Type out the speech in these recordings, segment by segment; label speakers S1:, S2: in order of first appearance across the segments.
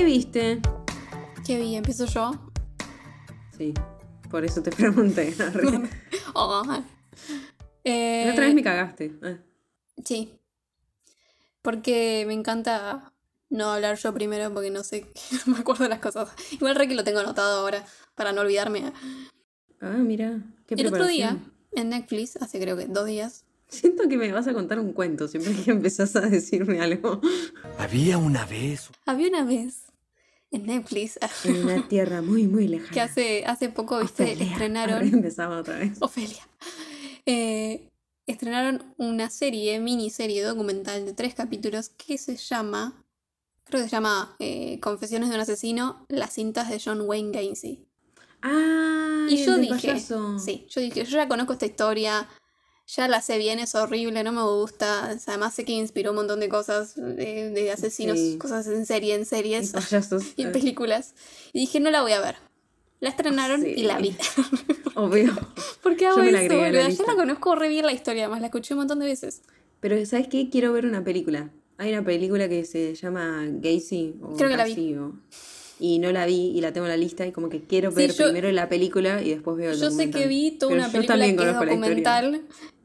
S1: ¿Qué viste?
S2: ¿Qué vi? ¿Empiezo yo?
S1: Sí, por eso te pregunté.
S2: Oh, eh,
S1: La otra vez me cagaste. Ah.
S2: Sí. Porque me encanta no hablar yo primero porque no sé, no me acuerdo de las cosas. Igual re que lo tengo anotado ahora para no olvidarme.
S1: Ah, mira. Qué
S2: El otro día, en Netflix, hace creo que dos días,
S1: Siento que me vas a contar un cuento siempre que empezás a decirme algo.
S3: Había una vez
S2: había una vez en Netflix
S1: En una tierra muy, muy lejana.
S2: que hace, hace poco, viste,
S1: Ofelia.
S2: estrenaron...
S1: Empezaba otra vez.
S2: Ofelia. Eh, estrenaron una serie, miniserie documental de tres capítulos que se llama, creo que se llama eh, Confesiones de un asesino, las cintas de John Wayne Gacy.
S1: Ah,
S2: Y yo dije,
S1: payaso.
S2: sí, yo dije, yo ya conozco esta historia, ya la sé bien, es horrible, no me gusta. Además sé que inspiró un montón de cosas, de, de asesinos,
S1: Sí.
S2: cosas en serie, en
S1: Y
S2: series
S1: payasos.
S2: y en películas. Y dije, no la voy a ver. La estrenaron
S1: Sí.
S2: y la vi.
S1: Obvio.
S2: ¿Por qué hago
S1: Yo me la
S2: eso,
S1: la lista.
S2: la conozco re bien la historia, además la escuché un montón de veces.
S1: Pero, ¿sabes qué? Quiero ver una película. Hay una película que se llama Gacy o
S2: Creo que la vi.
S1: O- Y no la vi y la tengo en la lista y como que quiero
S2: Sí,
S1: ver
S2: yo-
S1: primero la película y después veo el
S2: Yo sé que vi toda una
S1: yo
S2: película que es documental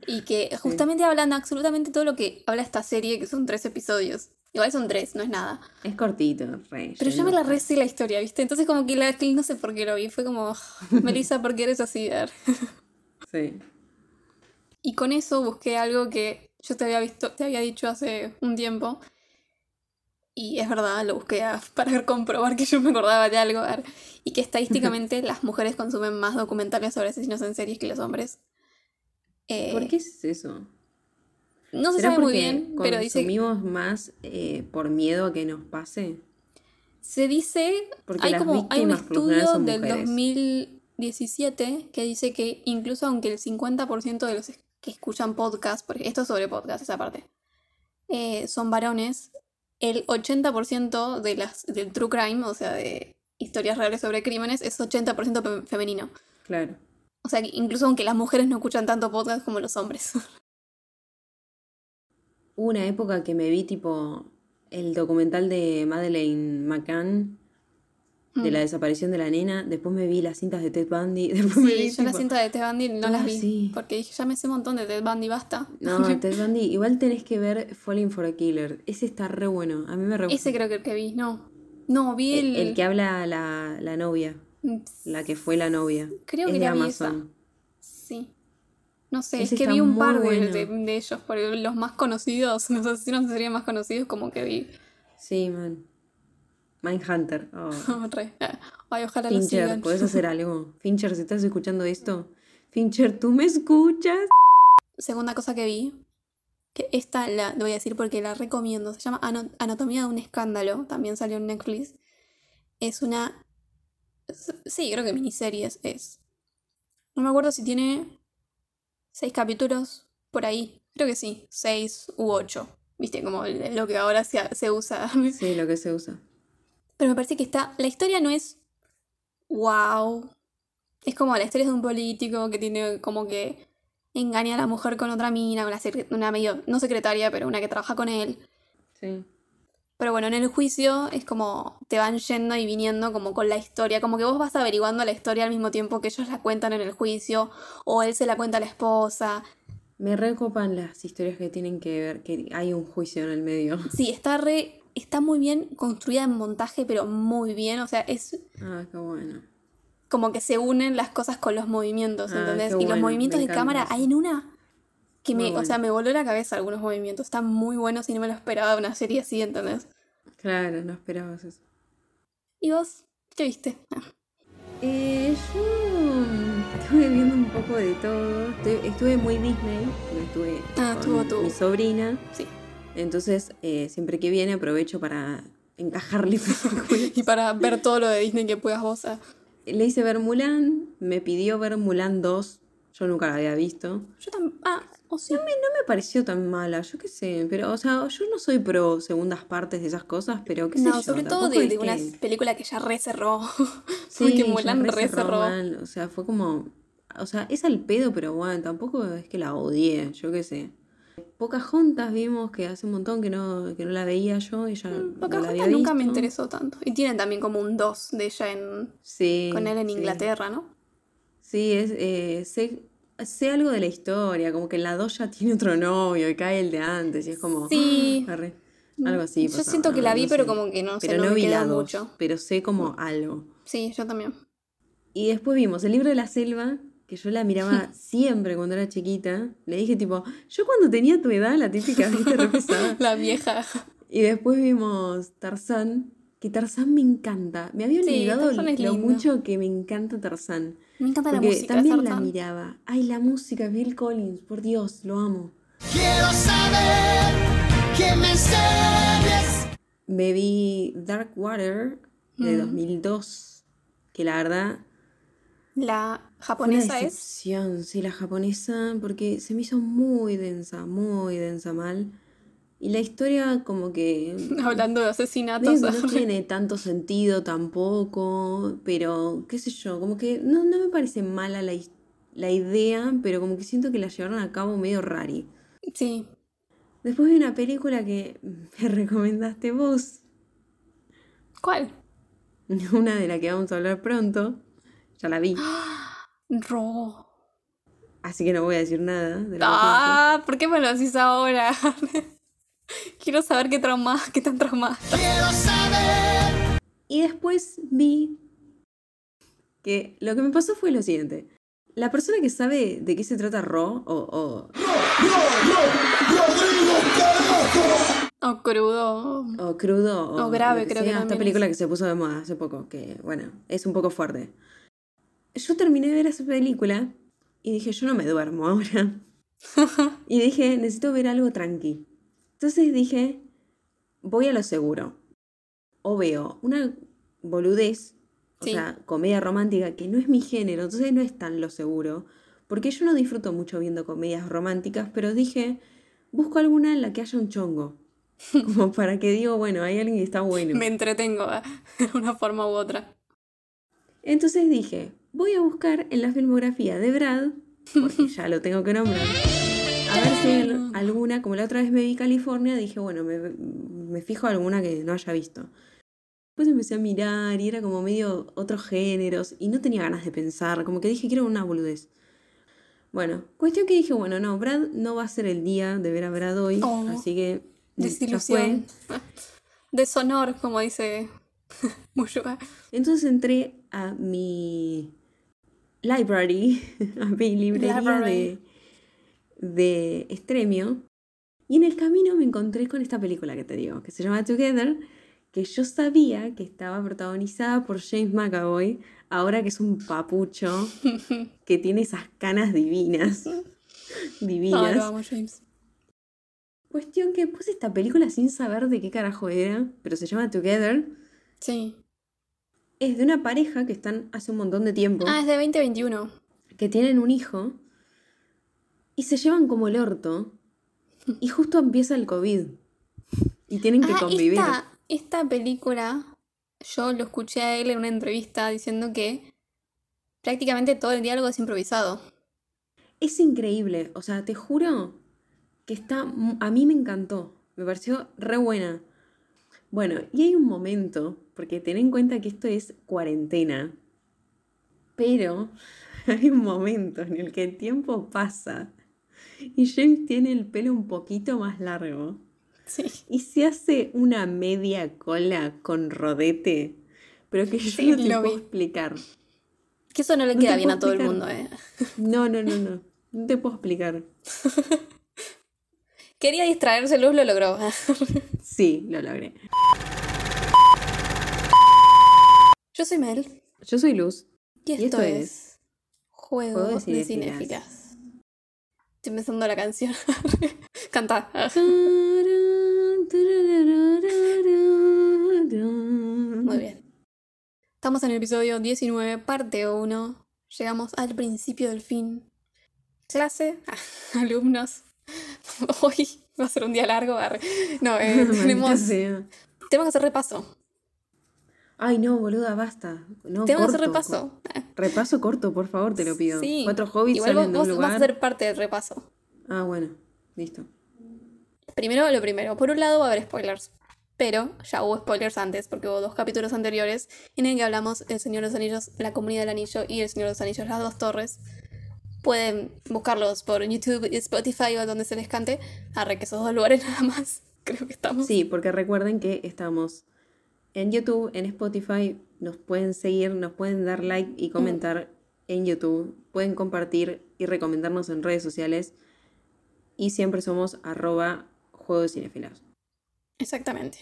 S2: y que justamente hablan absolutamente todo lo que habla esta serie, que son tres episodios. Igual son tres, no es nada.
S1: Es cortito, re.
S2: Pero yo me la recé la historia, ¿viste? Entonces como que la, no sé por qué lo vi. Fue como, Melissa, ¿por qué eres así? Ar?".
S1: Sí.
S2: Y con eso busqué algo que yo te había visto, te había dicho hace un tiempo. Y es verdad, lo busqué a- para comprobar que yo me acordaba de algo. Y que estadísticamente las mujeres consumen más documentales sobre asesinos en series que los hombres. Eh,
S1: ¿Por qué es eso?
S2: No se
S1: ¿Será
S2: sabe muy bien, pero dice,
S1: consumimos más eh, por miedo a que nos pase?
S2: se dice,
S1: Porque
S2: hay
S1: las
S2: como hay un estudio del
S1: mujeres.
S2: 2017 que dice que incluso aunque el 50% de los que escuchan podcast, porque esto es sobre podcast esa parte, eh, son varones, el 80% de las, del true crime, o sea, de historias reales sobre crímenes, es 80% fe- femenino.
S1: Claro.
S2: O sea, incluso aunque las mujeres no escuchan tanto podcast como los hombres.
S1: Hubo una época que me vi tipo el documental de Madeleine McCann de la desaparición de la nena. Después me vi las cintas de Ted Bundy. Después me vi
S2: Sí, yo la
S1: tipo-
S2: cinta de Ted Bundy no las
S1: Ah,
S2: vi.
S1: sí.
S2: Porque dije, ya me sé un montón de Ted Bundy, basta.
S1: No, Ted Bundy. Igual tenés que ver Falling for a Killer. Ese está re bueno. A mí me re
S2: Ese creo que el que vi, no. No, vi el.
S1: el, el que habla la, la novia. La que fue la novia.
S2: Creo
S1: es
S2: que
S1: de
S2: vi
S1: Amazon.
S2: Sí. No sé,
S1: Ese
S2: es que vi un par de,
S1: bueno.
S2: de- de ellos, porque los más conocidos, los asesinos serían más conocidos, como que vi.
S1: Sí, man. Mindhunter. Oh.
S2: Ay, ojalá lo
S1: Fincher,
S2: sigan.
S1: ¿podés hacer algo? Fincher, si estás escuchando esto. Fincher, ¿tú me escuchas?
S2: Segunda cosa que vi, que esta la voy a decir porque la recomiendo, se llama Anatomía de un escándalo, también salió en Netflix. Es una... Sí, creo que miniseries es. No me acuerdo si tiene seis capítulos por ahí. Creo que sí, seis u ocho. Viste, como lo que ahora se, se usa.
S1: Sí, lo que se usa.
S2: Pero me parece que está. La historia no es. ¡Wow! Es como la historia de un político que tiene como que engaña a la mujer con otra mina, una, una medio. no secretaria, pero una que trabaja con él.
S1: Sí.
S2: Pero bueno, en el juicio es como te van yendo y viniendo como con la historia, como que vos vas averiguando la historia al mismo tiempo que ellos la cuentan en el juicio, o él se la cuenta a la esposa.
S1: Me recopan las historias que tienen que ver, que hay un juicio en el medio.
S2: Sí, está re. está muy bien construida en montaje, pero muy bien. O sea, es
S1: Ah, qué bueno.
S2: como que se unen las cosas con los movimientos,
S1: Ah,
S2: ¿entendés? y los movimientos de cámara,
S1: eso.
S2: hay en una que me, o sea, me voló la cabeza algunos movimientos. Están muy buenos y no me lo esperaba de una serie así, ¿entendés?
S1: Claro, no esperabas eso.
S2: ¿Y vos? ¿Qué viste? Ah,
S1: Eh, yo estuve viendo un poco de todo. Estuve, estuve muy Disney, estuve
S2: Ah,
S1: con
S2: tuvo tu-
S1: mi sobrina.
S2: Sí.
S1: Entonces, eh, siempre que viene aprovecho para encajarle.
S2: Y para ver todo lo de Disney que puedas vos. ah.
S1: Le hice ver Mulan, me pidió ver Mulan 2. Yo nunca la había visto.
S2: Yo también. Ah, o sí.
S1: No me pareció tan mala, yo qué sé, pero, o sea, yo no soy pro segundas partes de esas cosas, pero qué sé
S2: No,
S1: yo.
S2: sobre todo de, una
S1: que-
S2: película que ya re cerró.
S1: Sí, ya
S2: Mulan
S1: re
S2: re
S1: cerró
S2: cerró.
S1: mal, O sea, fue como. O sea, es al pedo, pero bueno, tampoco es que la odié, yo qué sé. Pocahontas vimos que hace un montón que no, que no la veía yo. No la
S2: Mm, Pocahontas
S1: había
S2: nunca me interesó tanto. Y tienen también como un 2 de ella en,
S1: Sí,
S2: con él en
S1: sí.
S2: Inglaterra, ¿no?
S1: Sí, es, eh, sé algo de la historia, como que en la 2 ya tiene otro novio y cae el de antes y es como...
S2: Sí.
S1: ¡ah! arre. Algo así.
S2: Yo
S1: pasaba,
S2: siento que
S1: no-
S2: la vi,
S1: no
S2: pero
S1: sé.
S2: como que no sé,
S1: Pero
S2: no me
S1: vi la 2,
S2: mucho.
S1: pero sé como algo.
S2: Sí, yo también.
S1: Y después vimos el libro de la selva, que yo la miraba siempre cuando era chiquita. Le dije tipo, yo cuando tenía tu edad, la típica, viste.
S2: La vieja.
S1: Y después vimos Tarzán, que Tarzán me encanta. Me había olvidado lo
S2: lindo.
S1: mucho que me encanta Tarzán.
S2: Me encanta la
S1: Porque
S2: música.
S1: también la miraba. Ay, la música, Bill Collins, por Dios, lo amo.
S4: Quiero saber que me enseñes.
S1: Me vi Dark Water de
S2: Mm.
S1: 2002, que la verdad
S2: La
S1: fue una
S2: japonesa es.
S1: decepción, sí, la japonesa, porque se me hizo muy densa, muy densa mal. Y la historia como que
S2: Hablando de asesinatos.
S1: no tiene tanto sentido tampoco, pero qué sé yo, como que no, no me parece mala la, la idea, pero como que siento que la llevaron a cabo medio rari.
S2: Sí.
S1: Después vi una película que me recomendaste vos,
S2: ¿Cuál?
S1: una de la que vamos a hablar pronto, ya la vi,
S2: Ro.
S1: así que no voy a decir nada de.
S2: Ah, ¿por qué me lo decís ahora? Quiero saber qué trauma, qué tan traumada.
S4: Quiero saber.
S1: Y después vi que lo que me pasó fue lo siguiente. La persona que sabe de qué se trata Ro, o, o,
S2: O crudo.
S1: o crudo, o,
S2: O grave,
S1: que
S2: creo que
S1: sea,
S2: también
S1: esta película
S2: es.
S1: que se puso de moda hace poco, que bueno, es un poco fuerte. Yo terminé de ver esa película y dije, yo no me duermo ahora. y dije, necesito ver algo tranqui. Entonces dije, voy a lo seguro. O veo una boludez, o
S2: Sí.
S1: sea, comedia romántica, que no es mi género, entonces no es tan lo seguro. Porque yo no disfruto mucho viendo comedias románticas, pero dije, busco alguna en la que haya un chongo. Como para que digo, bueno, hay alguien que está bueno.
S2: Me entretengo ¿eh? de una forma u otra.
S1: Entonces dije, voy a buscar en la filmografía de Brad, porque ya lo tengo que nombrar, a ver si hay al- alguna, como la otra vez me vi California, dije, bueno, me, me fijo alguna que no haya visto. Después empecé a mirar y era como medio otros géneros y no tenía ganas de pensar, como que dije, quiero una boludez. Bueno, cuestión que dije, bueno, no, Brad no va a ser el día de ver a Brad hoy,
S2: Oh,
S1: así que mm, ya fue.
S2: Desilusión. Deshonor, como dice Muyuga.
S1: Entonces entré a mi library, a mi librería
S2: Library.
S1: de, de Estremio. Y en el camino me encontré con esta película que te digo, que se llama Together, que yo sabía que estaba protagonizada por James McAvoy, ahora que es un papucho, que tiene esas canas divinas. Divinas.
S2: James.
S1: Cuestión que puse esta película sin saber de qué carajo era, pero se llama Together.
S2: Sí.
S1: Es de una pareja que están hace un montón de tiempo.
S2: Ah, es de 2021.
S1: que tienen un hijo y se llevan como el orto y justo empieza el COVID y tienen que
S2: Ah,
S1: convivir.
S2: esta, esta película, yo lo escuché a él en una entrevista diciendo que prácticamente todo el diálogo es improvisado.
S1: Es increíble, o sea, te juro que está, a mí me encantó, me pareció re buena. Bueno, y hay un momento, porque ten en cuenta que esto es cuarentena, pero hay un momento en el que el tiempo pasa y James tiene el pelo un poquito más largo.
S2: Sí.
S1: Y se hace una media cola con rodete, pero que yo
S2: Sí,
S1: no te
S2: lo
S1: puedo
S2: vi.
S1: explicar.
S2: Que eso no le
S1: No
S2: queda bien a todo el mundo, eh.
S1: No, no, no, no. No te puedo explicar.
S2: Quería distraerse, Luz lo logró.
S1: Sí, lo logré.
S2: Yo soy Mel.
S1: Yo soy Luz.
S2: Y esto,
S1: esto
S2: es, Juego,
S1: Juego de. Cinéfilas.
S2: Estoy empezando la canción. Canta. Muy bien. Estamos en el episodio 19, parte 1. Llegamos al principio del fin. Clase, alumnos. Hoy va a ser un día largo. No, eh, tenemos, tenemos que hacer repaso.
S1: Ay, no, boluda, basta. No,
S2: Tenemos
S1: corto,
S2: repaso.
S1: Repaso corto, por favor, te lo pido.
S2: Sí.
S1: Cuatro hobbies
S2: Igual
S1: salen
S2: vos,
S1: de un
S2: vos vas
S1: lugar.
S2: a ser parte del repaso.
S1: Ah, bueno, listo.
S2: Primero, lo primero. Por un lado va a haber spoilers. Pero ya hubo spoilers antes, porque hubo dos capítulos anteriores en el que hablamos El Señor de los Anillos, La Comunidad del Anillo y El Señor de los Anillos, Las Dos Torres. Pueden buscarlos por YouTube, Spotify o donde se les cante. Arre, que esos dos lugares nada más. Creo que estamos.
S1: Sí, porque recuerden que estamos en YouTube, en Spotify, nos pueden seguir, nos pueden dar like y comentar en YouTube, pueden compartir y recomendarnos en redes sociales y siempre somos arroba juego de cinefilas.
S2: Exactamente.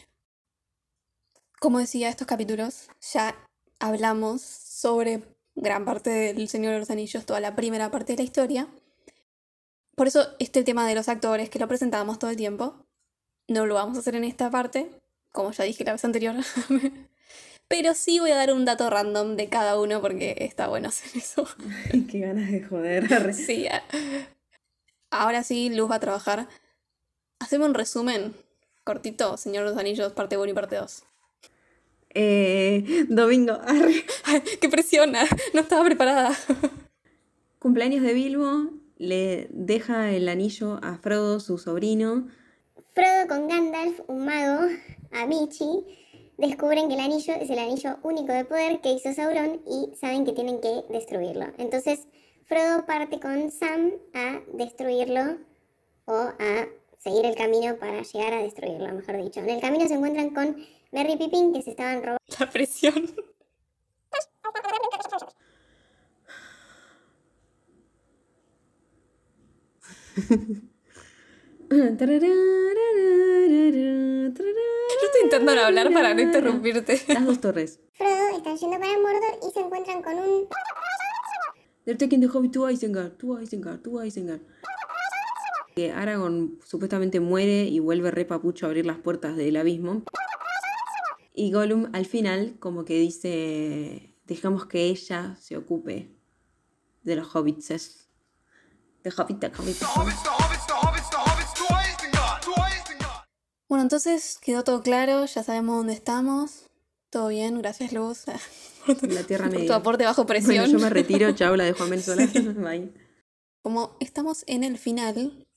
S2: Como decía, estos capítulos ya hablamos sobre gran parte del Señor de los Anillos, toda la primera parte de la historia. Por eso este tema de los actores, que lo presentamos todo el tiempo, no lo vamos a hacer en esta parte, como ya dije la vez anterior. Pero sí voy a dar un dato random de cada uno porque está bueno hacer eso.
S1: Qué ganas de joder.
S2: Sí. ah. Ahora sí, Luz va a trabajar. Hacemos un resumen cortito, Señor de los Anillos, parte 1 y parte 2.
S1: Eh, domingo, arre.
S2: ¡Qué presión! ah, No estaba preparada.
S1: cumpleaños de Bilbo, le deja el anillo a Frodo, su sobrino.
S5: Frodo con Gandalf, un mago, a Michi, descubren que el anillo es el anillo único de poder que hizo Sauron y saben que tienen que destruirlo. Entonces, Frodo parte con Sam a destruirlo o a seguir el camino para llegar a destruirlo, mejor dicho. En el camino se encuentran con Merry y Pippin que se estaban robando.
S2: La presión. Yo estoy intentando hablar para no interrumpirte.
S1: Las dos torres.
S5: Frodo están yendo para Mordor y se encuentran con un
S1: They're taking the Hobbit to Isengard, to Isengard, to Isengard. Que Aragorn supuestamente muere y vuelve re papucho a abrir las puertas del abismo. Y Gollum al final como que dice, dejamos que ella se ocupe de los hobbits. De hobbit, de hobbit.
S2: Bueno, entonces quedó todo claro, ya sabemos dónde estamos. Todo bien, gracias Luz.
S1: La Tierra
S2: Por tu
S1: Media.
S2: aporte bajo presión.
S1: Bueno, yo me retiro, chao, la dejo a Mel sola. Bye.
S2: Como estamos en el final,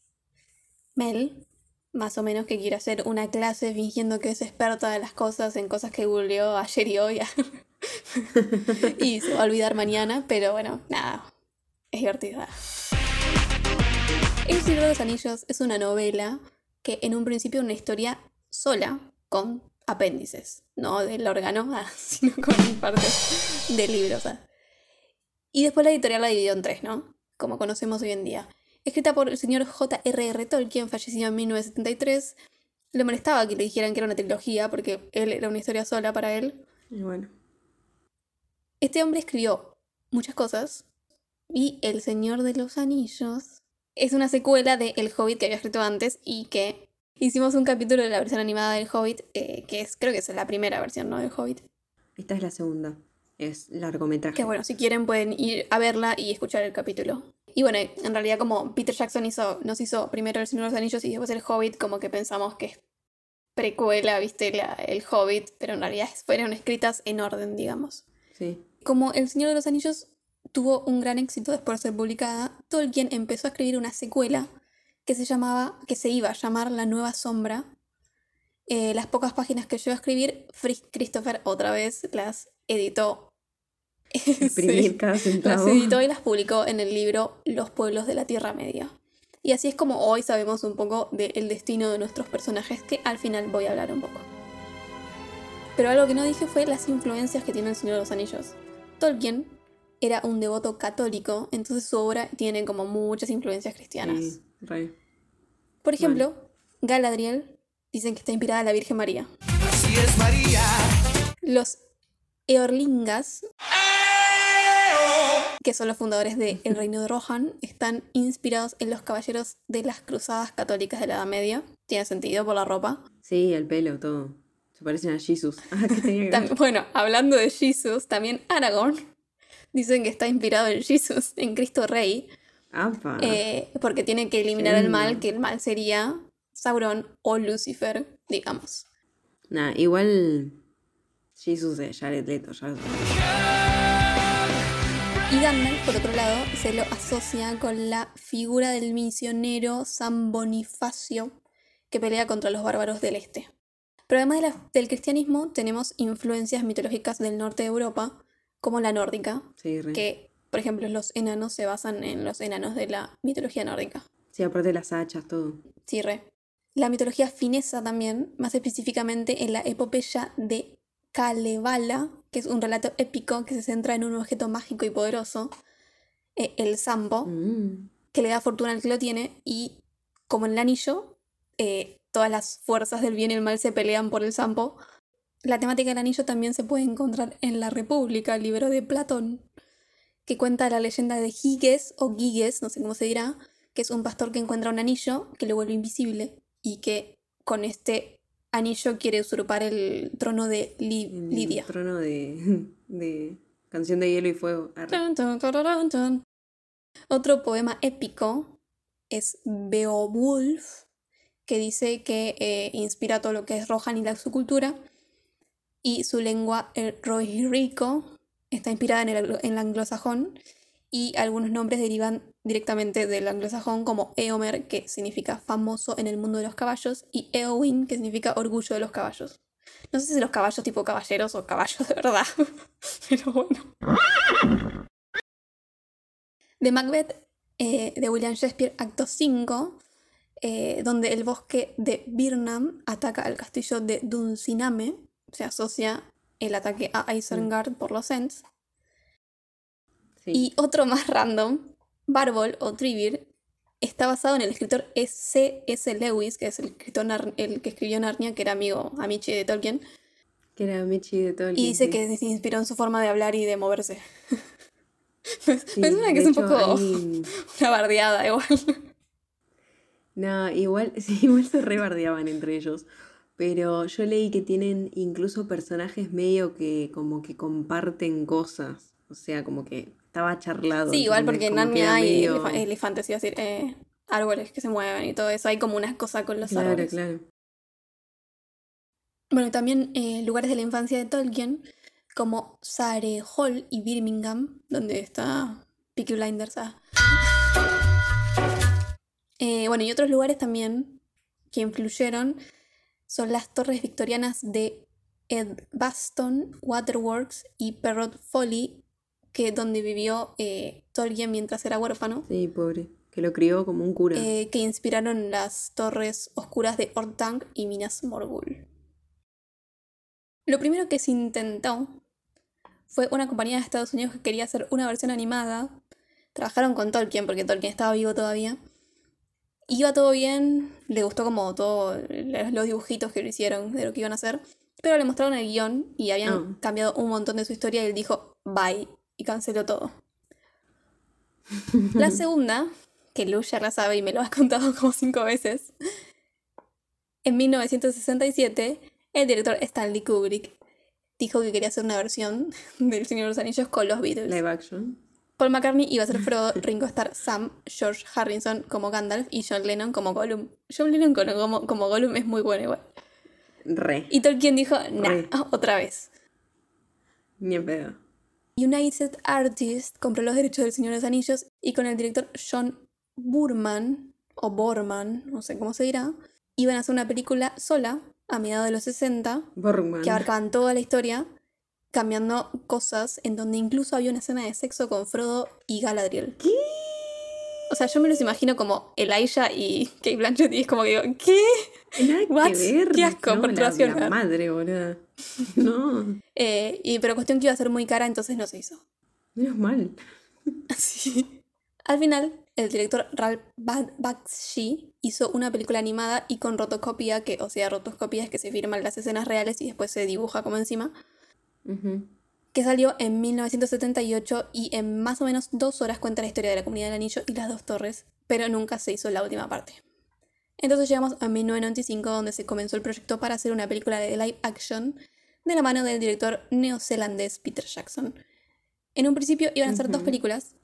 S2: Mel, más o menos que quiere hacer una clase fingiendo que es experta de las cosas, en cosas que googleó ayer y hoy. y se va a olvidar mañana, pero bueno, nada, es divertida. El Señor de los Anillos es una novela que en un principio una historia sola, con apéndices, no del órgano, ah, sino con partes del libro. o sea. Y después la editorial la dividió en tres, ¿no? Como conocemos hoy en día. Escrita por el señor J.R.R. Tolkien, fallecido en 1973. Le molestaba que le dijeran que era una trilogía, porque él era una historia sola para él.
S1: Y bueno,
S2: Este hombre escribió muchas cosas. Y El Señor de los Anillos es una secuela de El Hobbit que había escrito antes y que hicimos un capítulo de la versión animada del Hobbit, eh, que es, creo que es la primera versión, ¿no? Del Hobbit.
S1: esta es la segunda. Es largometraje.
S2: Que bueno, si quieren pueden ir a verla y escuchar el capítulo. Y bueno, en realidad como Peter Jackson hizo, nos hizo primero El Señor de los Anillos y después El Hobbit, como que pensamos que es precuela, viste, la- el Hobbit, pero en realidad fueron escritas en orden, digamos.
S1: Sí.
S2: Como El Señor de los Anillos tuvo un gran éxito después de ser publicada, Tolkien empezó a escribir una secuela que se llamaba, que se iba a llamar La Nueva Sombra. Eh, las pocas páginas que llegó a escribir, Fritz Christopher otra vez las editó. Sí. Las editó y las publicó en el libro Los pueblos de la Tierra Media. Y así es como hoy sabemos un poco del destino de nuestros personajes, que al final voy a hablar un poco. Pero algo que no dije fue las influencias que tiene el Señor de los Anillos. Tolkien era un devoto católico, entonces su obra tiene como muchas influencias cristianas.
S1: Sí, re.
S2: Por ejemplo, Galadriel dicen que está inspirada en la Virgen María.
S3: Así es María.
S2: Los Eorlingas, que son los fundadores del Reino de Rohan, están inspirados en los caballeros de las cruzadas católicas de la Edad Media. Tiene sentido por la ropa.
S1: Sí, el pelo, todo. Se parecen a Jesus. Ah, ¿qué tenía que ver?
S2: Tam- bueno, hablando de Jesus, también Aragorn dicen que está inspirado en Jesus, en Cristo Rey, eh, porque tiene que eliminar el mal, que el mal sería Sauron o Lucifer, digamos.
S1: Nah, igual Jesus de Jared Leto, ya.
S2: Y Gandalf, por otro lado, se lo asocia con la figura del misionero San Bonifacio, que que pelea contra los bárbaros del este. Pero además de la- del cristianismo, tenemos influencias mitológicas del norte de Europa, como la nórdica,
S1: Sí,
S2: que, por ejemplo, los enanos se basan en los enanos de la mitología nórdica.
S1: Sí, aparte de las hachas, todo.
S2: Sí, re. La mitología finesa también, más específicamente en la epopeya de Kalevala, que es un relato épico que se centra en un objeto mágico y poderoso, eh, el Sampo,
S1: Mm.
S2: que le da fortuna al que lo tiene, y como en el anillo, eh, todas las fuerzas del bien y el mal se pelean por el Sampo. La temática del anillo también se puede encontrar en La República, el libro de Platón, que cuenta la leyenda de Giges o Giges, no sé cómo se dirá, que es un pastor que encuentra un anillo que lo vuelve invisible y que con este anillo quiere usurpar el trono de Li-
S1: El
S2: Lidia.
S1: trono de, de Canción de Hielo y Fuego. Arre.
S2: Tun, tun, tararán, tun. Otro poema épico es Beowulf, que dice que eh, inspira todo lo que es Rohan y la su cultura, y su lengua, el rohirrico, está inspirada en el, en el anglosajón, y algunos nombres derivan directamente del anglosajón, como Eomer, que significa famoso en el mundo de los caballos, y Eowyn, que significa orgullo de los caballos. No sé si los caballos tipo caballeros o caballos de verdad, pero bueno. De Macbeth, eh, de William Shakespeare, acto 5, eh, donde el bosque de Birnam ataca al castillo de Dunsinane, se asocia el ataque a Isengard por los Ents.
S1: Sí.
S2: Y otro más random, Barbol o Trivir, está basado en el escritor C.S. Lewis, que es el, escritor el que escribió Narnia, que era amigo de Tolkien,
S1: Que era Michi de el
S2: y dice que se inspiró en su forma de hablar y de moverse. me
S1: Sí,
S2: me suena que es un
S1: hecho,
S2: poco
S1: hay-
S2: una bardeada igual.
S1: No, igual, sí, igual se rebardeaban entre ellos. Pero yo leí que tienen incluso personajes medio que como que comparten cosas. O sea, como que estaba charlado.
S2: Sí, igual porque en Narnia hay
S1: medio-
S2: elefantes, iba a decir, eh, árboles que se mueven y todo eso. Hay como unas cosas con los
S1: Claro,
S2: árboles.
S1: claro.
S2: Bueno, y también eh, lugares de la infancia de Tolkien, como Sare Hall y Birmingham, donde está Peaky Blinders. ah. Eh, bueno, y otros lugares también que influyeron son las torres victorianas de Edgbaston, Waterworks y Perrot Folly, que donde vivió eh, Tolkien mientras era huérfano.
S1: Sí, pobre. Que lo crió como un cura.
S2: eh, que inspiraron las torres oscuras de Orthanc y Minas Morgul. Lo primero que se intentó fue una compañía de Estados Unidos que quería hacer una versión animada. Trabajaron con Tolkien porque Tolkien estaba vivo todavía. Iba todo bien, le gustó como todos los dibujitos que lo hicieron de lo que iban a hacer, pero le mostraron el guion y habían
S1: Ah.
S2: cambiado un montón de su historia y él dijo bye y canceló todo. La segunda, que Lu ya la sabe y me lo ha contado como cinco veces, en 1967, el director Stanley Kubrick dijo que quería hacer una versión del Señor de los Anillos con los Beatles.
S1: Live action.
S2: Paul McCartney iba a ser Frodo, Ringo Starr, Sam, George Harrison como Gandalf y John Lennon como Gollum. John Lennon como, como, Gollum es muy bueno igual.
S1: Re.
S2: Y Tolkien dijo, nah,
S1: Re.
S2: otra vez.
S1: Ni en pedo.
S2: United Artists compró los derechos del Señor de los Anillos y con el director John Burman, o Borman, no sé cómo se dirá, iban a hacer una película sola a mediados de los 60
S1: Borgman.
S2: que abarcaban toda la historia, cambiando cosas en donde incluso había una escena de sexo con Frodo y Galadriel.
S1: ¿Qué?
S2: O sea, yo me los imagino como Elijah y Kate Blanchett y es como que digo, ¿qué?
S1: Nada que ver.
S2: Qué asco,
S1: no, la, madre, boludo. No.
S2: Eh, y, pero cuestión que iba a ser muy cara, entonces no se hizo.
S1: Menos mal.
S2: Así. Al final, el director Ralph Ba- Bakshi hizo una película animada y con rotoscopía, que, o sea, rotoscopía es que se firman las escenas reales y después se dibuja como encima, Que salió en 1978 y en más o menos dos horas cuenta la historia de la comunidad del anillo y las dos torres, pero nunca se hizo la última parte. Entonces llegamos a 1995 donde se comenzó el proyecto para hacer una película de live action de la mano del director neozelandés Peter Jackson. En un principio iban a ser dos películas,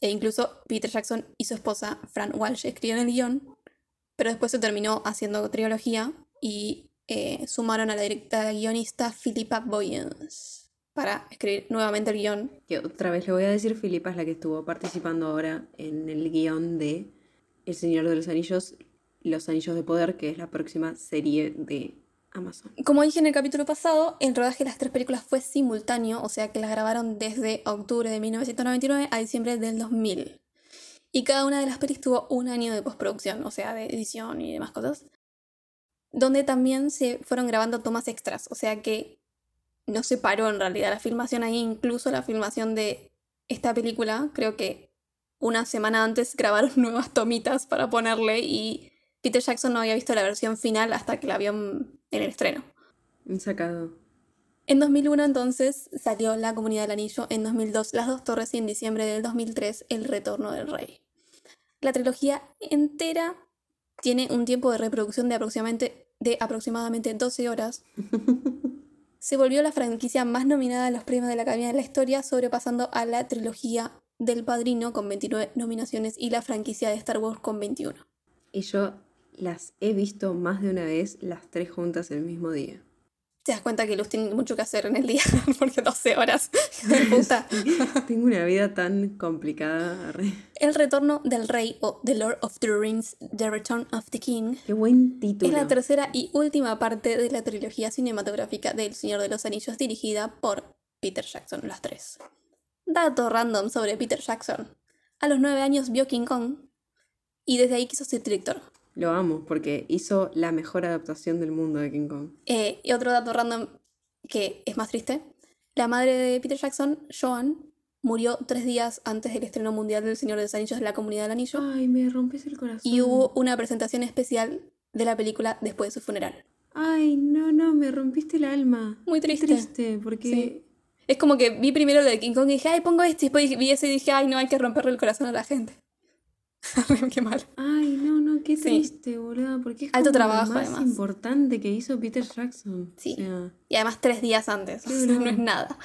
S2: e incluso Peter Jackson y su esposa Fran Walsh escribieron el guion, pero después se terminó haciendo trilogía y eh, sumaron a la directa guionista Philippa Boyens para escribir nuevamente el guion.
S1: Que otra vez le voy a decir, Filipa es la que estuvo participando ahora en el guion de El Señor de los Anillos, Los Anillos de Poder, que es la próxima serie de Amazon.
S2: Como dije en el capítulo pasado, el rodaje de las tres películas fue simultáneo, o sea que las grabaron desde octubre de 1999 a diciembre del 2000. Y cada una de las pelis tuvo un año de postproducción, o sea, de edición y demás cosas. Donde también se fueron grabando tomas extras, o sea que no se paró en realidad la filmación ahí, incluso la filmación de esta película, creo que una semana antes grabaron nuevas tomitas para ponerle y Peter Jackson no había visto la versión final hasta que la vio en el estreno.
S1: Sacado.
S2: En 2001 entonces salió La Comunidad del Anillo, en 2002 Las Dos Torres y en diciembre del 2003 El Retorno del Rey. La trilogía entera tiene un tiempo de reproducción de aproximadamente, de aproximadamente 12 horas. Se volvió la franquicia más nominada a los premios de la Academia de la Historia, sobrepasando a la trilogía del Padrino con 29 nominaciones y la franquicia de Star Wars con 21.
S1: Y yo las he visto más de una vez las tres juntas el mismo día.
S2: Te das cuenta que Luz tiene mucho que hacer en el día, porque 12 horas. puta.
S1: Tengo una vida tan complicada.
S2: El retorno del rey o The Lord of the Rings, The Return of the King,
S1: Qué buen título.
S2: es la tercera y última parte de la trilogía cinematográfica del Señor de los Anillos dirigida por Peter Jackson, las tres. Dato random sobre Peter Jackson. A los nueve años vio King Kong y desde ahí quiso ser director.
S1: Lo amo porque hizo la mejor adaptación del mundo de King Kong.
S2: Eh, y otro dato random que es más triste. La madre de Peter Jackson, Joan, murió tres días antes del estreno mundial del Señor de los Anillos de la Comunidad del Anillo.
S1: Ay, me rompes el corazón.
S2: y hubo una presentación especial de la película después de su funeral.
S1: Ay, no, no, me rompiste el alma.
S2: Muy triste.
S1: triste, porque
S2: Sí. Es como que vi primero lo de King Kong y dije, ay, pongo este. Y después vi ese y dije, ay, no, hay que romperle el corazón a la gente. Qué mal.
S1: Ay, no, no, qué
S2: Sí.
S1: triste, boluda. Porque es
S2: Alto
S1: como lo
S2: trabajo,
S1: más
S2: además.
S1: importante que hizo Peter Jackson.
S2: Sí.
S1: O sea,
S2: Y además tres días antes. o sea, no es nada.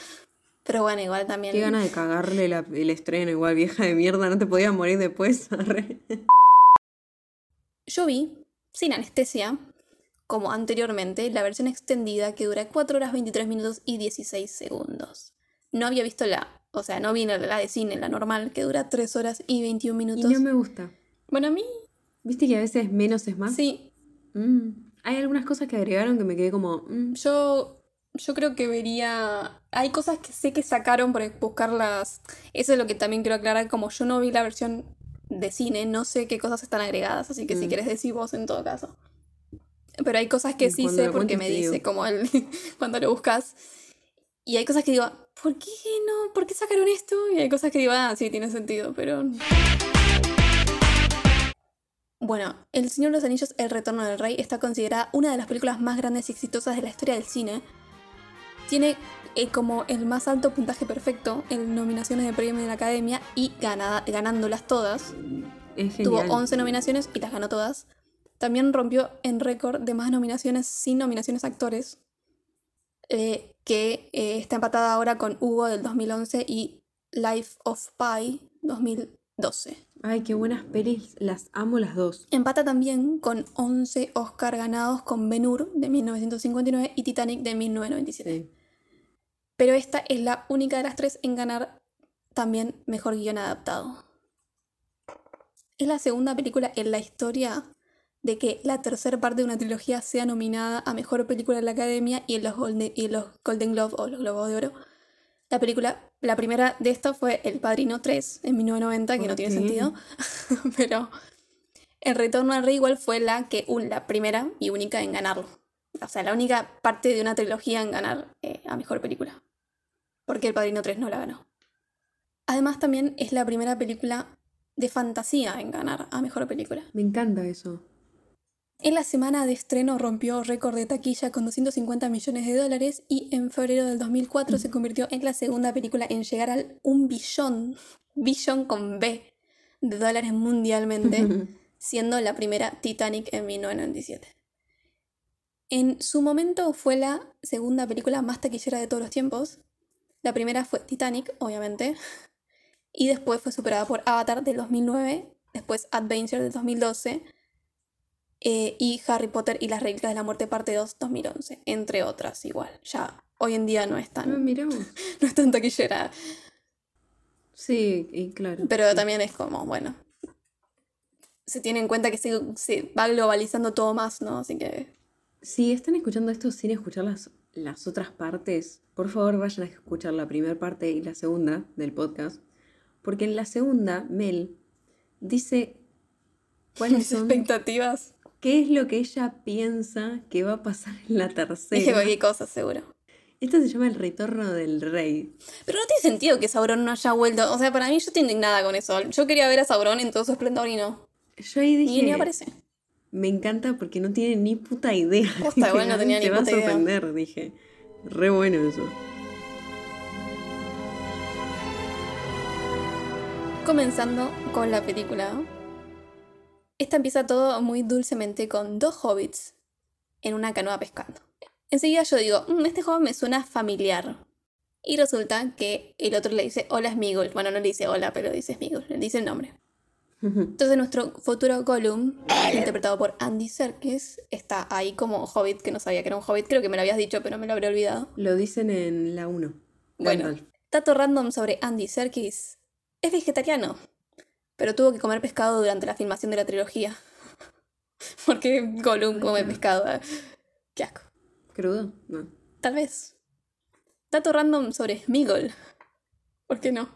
S2: Pero bueno, igual también.
S1: qué ganas de cagarle la- el estreno, igual vieja de mierda, no te podía morir después.
S2: Yo vi, sin anestesia, como anteriormente, la versión extendida que dura 4 horas 23 minutos y 16 segundos. No había visto la, o sea, no vi la, de cine, la normal, que dura 3 horas y 21
S1: y
S2: minutos.
S1: no me gusta.
S2: Bueno, a mí,
S1: ¿Viste que a veces menos es más?
S2: sí,
S1: Mm. Hay algunas cosas que agregaron que me quedé como. mm,
S2: yo, yo creo que vería... Hay cosas que sé que sacaron por buscarlas. Eso es lo que también quiero aclarar, como yo no vi la versión de cine, no sé qué cosas están agregadas, así que si
S1: Mm.
S2: quieres decir vos en todo caso. Pero hay cosas que
S1: Y
S2: sí sé porque me dice, como el, cuando lo buscas. Y hay cosas que digo, ¿por qué no? ¿Por qué sacaron esto? Y hay cosas que digo, ah, sí, tiene sentido, pero... Bueno, El Señor de los Anillos, El Retorno del Rey está considerada una de las películas más grandes y exitosas de la historia del cine. Tiene eh, como el más alto puntaje perfecto en nominaciones de premio de la Academia y ganada- ganándolas todas.
S1: es
S2: Tuvo
S1: genial.
S2: 11 nominaciones y las ganó todas. También rompió en récord de más nominaciones sin nominaciones a actores, eh, que eh, está empatada ahora con Hugo del 2011 y Life of Pi 2012.
S1: Ay, qué buenas pelis. Las amo las dos.
S2: Empata también con 11 Oscar ganados con Ben Hur de 1959 y Titanic de 1997.
S1: Sí.
S2: Pero esta es la única de las tres en ganar también mejor guion adaptado. Es la segunda película en la historia de que la tercera parte de una trilogía sea nominada a mejor película de la Academia y en los Golden, y en los Golden Globe o los Globos de Oro. La película, la primera de esta fue El Padrino 3 en 1990, que no tiene sentido, pero El Retorno al Rey igual fue la, que, un- la primera y única en ganarlo. O sea, la única parte de una trilogía en ganar eh, a mejor película. Porque El Padrino 3 no la ganó. Además, también es la primera película de fantasía en ganar a mejor película.
S1: Me encanta eso.
S2: En la semana de estreno rompió récord de taquilla con 250 millones de dólares y en febrero del 2004 se convirtió en la segunda película en llegar al un billón, billón con B, de dólares mundialmente, siendo la primera Titanic en 1997. En su momento fue la segunda película más taquillera de todos los tiempos. La primera fue Titanic, obviamente, y después fue superada por Avatar del 2009, después Adventure del 2012 eh, y Harry Potter y las Reliquias de la Muerte parte 2 2011, entre otras igual. Ya hoy en día no es
S1: Ah,
S2: tan,
S1: vos.
S2: no es tan taquillera,
S1: Sí, y claro.
S2: pero
S1: sí.
S2: también es como, bueno, se tiene en cuenta que se, se va globalizando todo más, ¿no? Así que
S1: Si están escuchando esto sin escuchar las, las otras partes, por favor vayan a escuchar la primera parte y la segunda del podcast. Porque en la segunda, Mel dice cuáles
S2: mis
S1: son,
S2: expectativas.
S1: Qué es lo que ella piensa que va a pasar en la
S2: Dije
S1: tercera.
S2: cualquier cosa, seguro.
S1: Esto se llama el retorno del rey.
S2: Pero no tiene sentido que Sauron no haya vuelto. O sea, para mí yo estoy indignada con eso. Yo quería ver a Sauron en todo su esplendor y no.
S1: Yo ahí
S2: Y ni
S1: dije,
S2: aparece.
S1: me encanta porque no tiene ni puta idea.
S2: Posta,
S1: Dije,
S2: igual no
S1: "Ay,
S2: tenía
S1: te
S2: ni
S1: va a
S2: puta idea".
S1: sorprender, dije. Re bueno eso.
S2: Comenzando con la película. Esta empieza todo muy dulcemente con dos hobbits en una canoa pescando. Enseguida yo digo, "Mm, este joven me suena familiar. Y resulta que el otro le dice, hola Smigol. Bueno, no le dice hola, pero dice Smigol, le dice el nombre. Entonces nuestro futuro Gollum, interpretado por Andy Serkis, está ahí como hobbit, que no sabía que era un hobbit. Creo que me lo habías dicho, pero me lo habré olvidado.
S1: Lo dicen en la 1.
S2: Bueno, dato random sobre Andy Serkis. Es vegetariano, pero tuvo que comer pescado durante la filmación de la trilogía. Porque Gollum come pescado. eh. Qué asco.
S1: ¿Crudo? No.
S2: Tal vez. Dato random sobre Smigol. ¿Por qué no?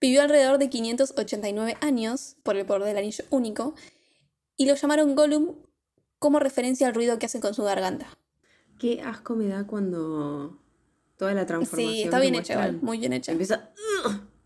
S2: Vivió alrededor de 589 años por el poder del anillo único y lo llamaron Gollum como referencia al ruido que hace con su garganta.
S1: Qué asco me da cuando toda la transformación.
S2: Sí, está bien hecha, muy bien hecha.
S1: Empieza.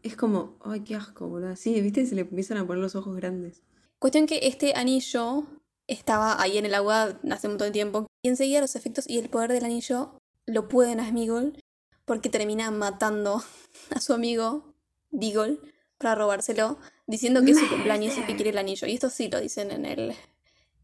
S1: Es como, ay, qué asco, boludo. Sí, viste, se le empiezan a poner los ojos grandes.
S2: Cuestión que este anillo estaba ahí en el agua hace un montón de tiempo y enseguida los efectos y el poder del anillo lo pueden a Smigol porque termina matando a su amigo Deagle para robárselo diciendo que es su cumpleaños y que quiere el anillo. Y esto sí lo dicen en el,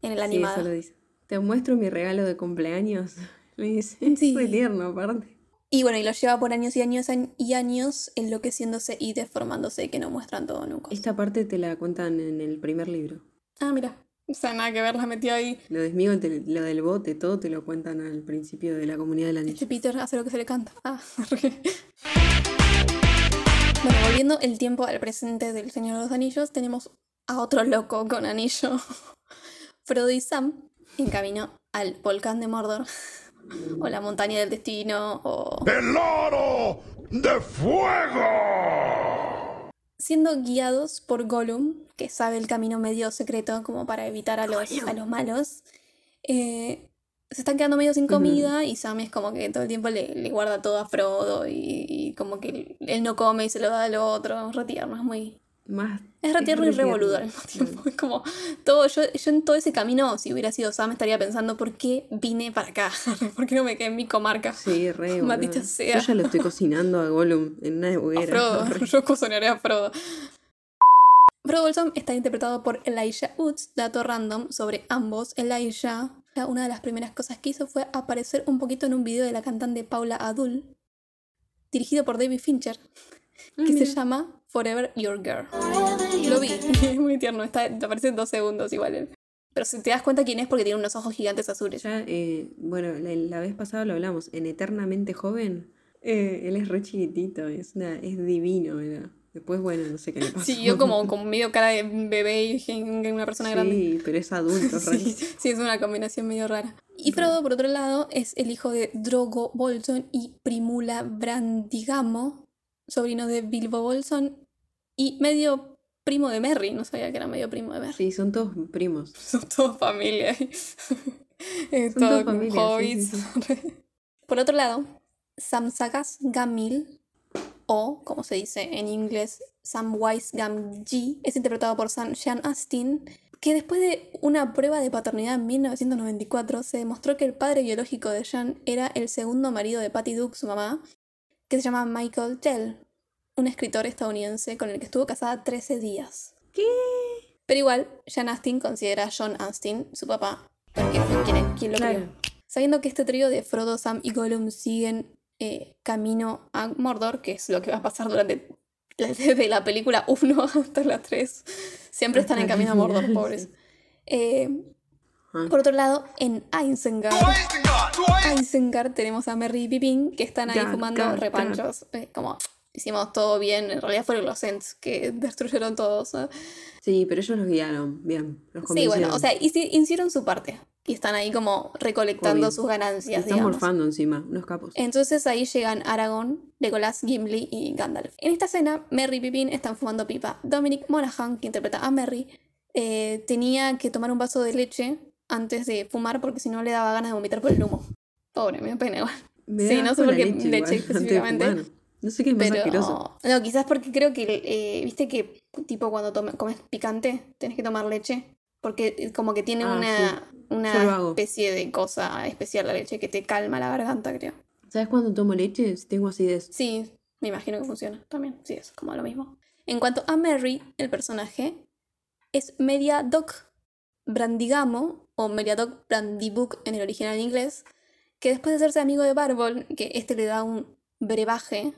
S2: en el
S1: Sí,
S2: animado.
S1: eso lo dice. Te muestro mi regalo de cumpleaños. Le dice.
S2: Sí.
S1: Es muy tierno, aparte.
S2: Y bueno, y lo lleva por años y años y años enloqueciéndose y deformándose que no muestran todo nunca.
S1: Esta parte te la cuentan en el primer libro.
S2: Ah, mira. O sea, nada que ver, la metió ahí.
S1: Lo de Smigol, te- lo del bote, todo te lo cuentan al principio de la comunidad del anillo.
S2: Este Peter hace lo que se le canta. Ah. Bueno, volviendo el tiempo al presente del Señor de los Anillos, tenemos a otro loco con anillo. Frodo y Sam en camino al volcán de Mordor. O la montaña del destino. O
S3: ¡El oro de fuego!
S2: siendo guiados por Gollum, que sabe el camino medio secreto como para evitar a los, a los malos. eh, se están quedando medio sin comida y Sam es como que todo el tiempo le, le guarda todo a Frodo y, y como que él no come y se lo da al otro. Es re tierno, es muy...
S1: Más.
S2: Es re tierno y
S1: re
S2: re boludo al mismo tiempo. Es como todo, yo, yo en todo ese camino, si hubiera sido Sam, estaría pensando, ¿por qué vine para acá? ¿Por qué no me quedé en mi comarca?
S1: Sí, re.
S2: sea.
S1: Yo ya lo estoy cocinando a Gollum en una
S2: A
S1: hoguera.
S2: Frodo, yo cocinaré a Frodo. Frodo Bolsón está interpretado por Elijah Woods, dato random sobre ambos. Elijah, una de las primeras cosas que hizo fue aparecer un poquito en un video de la cantante Paula Abdul, dirigido por David Fincher, que se llama Forever Your Girl. Lo vi, es muy tierno, está, te aparece en dos segundos igual. él. Pero si te das cuenta quién es porque tiene unos ojos gigantes azules.
S1: Ya, eh, bueno, la, la vez pasada lo hablamos. En Eternamente Joven, eh, él es re chiquitito, es, una, es divino, era. Después, bueno, no sé qué le pasó.
S2: Sí, yo como, como medio cara de bebé y una persona grande.
S1: Sí, pero es adulto,
S2: Sí, sí, es una combinación medio rara. Y Frodo, por otro lado, es el hijo de Drogo Bolson y Primula Brandigamo, sobrino de Bilbo Bolson y medio primo de Merry. No sabía que era medio primo de Merry.
S1: Sí, son todos primos.
S2: Son todos familia. Eh,
S1: Son todos familia, sí,
S2: hobbits.
S1: sí,
S2: Por otro lado, Samsagas Gamil, o como se dice en inglés, Samwise Gamgee, es interpretado por Sam Sean Astin, que después de una prueba de paternidad en 1994 se demostró que el padre biológico de Sean era el segundo marido de Patty Duke, su mamá, que se llama Michael Tell, un escritor estadounidense con el que estuvo casada 13 días.
S1: ¿Qué?
S2: Pero igual, Sean Astin considera a John Astin su papá, porque fue quien, quien lo
S1: Claro.
S2: crió. Sabiendo que este trío de Frodo, Sam y Gollum siguen eh, camino a Mordor, que es lo que va a pasar durante desde la película 1 hasta la 3, siempre están en camino a Mordor, pobres. Eh,
S1: Ah.
S2: por otro lado, en Isengard,
S3: Isengard!
S2: Tenemos a Merry y Pippin que están ahí fumando repanchos. eh, como hicimos todo bien, en realidad fueron los Ents que destruyeron todos. ¿eh?
S1: Sí, pero ellos los guiaron, bien. Los
S2: Sí, bueno, o sea, hici- hicieron su parte. Y están ahí como recolectando
S1: Obvio.
S2: sus ganancias,
S1: Están
S2: digamos.
S1: morfando encima, unos capos.
S2: Entonces ahí llegan Aragorn, Legolas, Gimli y Gandalf. En esta escena, Merry y Pippin están fumando pipa. Dominic Monaghan, que interpreta a Merry, eh, tenía que tomar un vaso de leche antes de fumar porque si no le daba ganas de vomitar por el humo. Pobre, me da pena igual.
S1: Me
S2: sí, no sé por qué
S1: leche
S2: específicamente.
S1: No sé qué es más asqueroso.
S2: Pero, no, quizás porque creo que, eh, viste que tipo cuando tome- comes picante, tenés que tomar leche. Porque eh, como que tiene
S1: Ah,
S2: una, una especie de cosa especial la leche que te calma la garganta, creo.
S1: ¿Sabes cuándo tomo leche? Si tengo acidez.
S2: Sí, me imagino que funciona también. Sí, es como lo mismo. En cuanto a Mary, el personaje, es Meriadoc Brandigamo, o Meriadoc Brandybook en el original inglés, que después de hacerse amigo de Barbol, que este le da un brebaje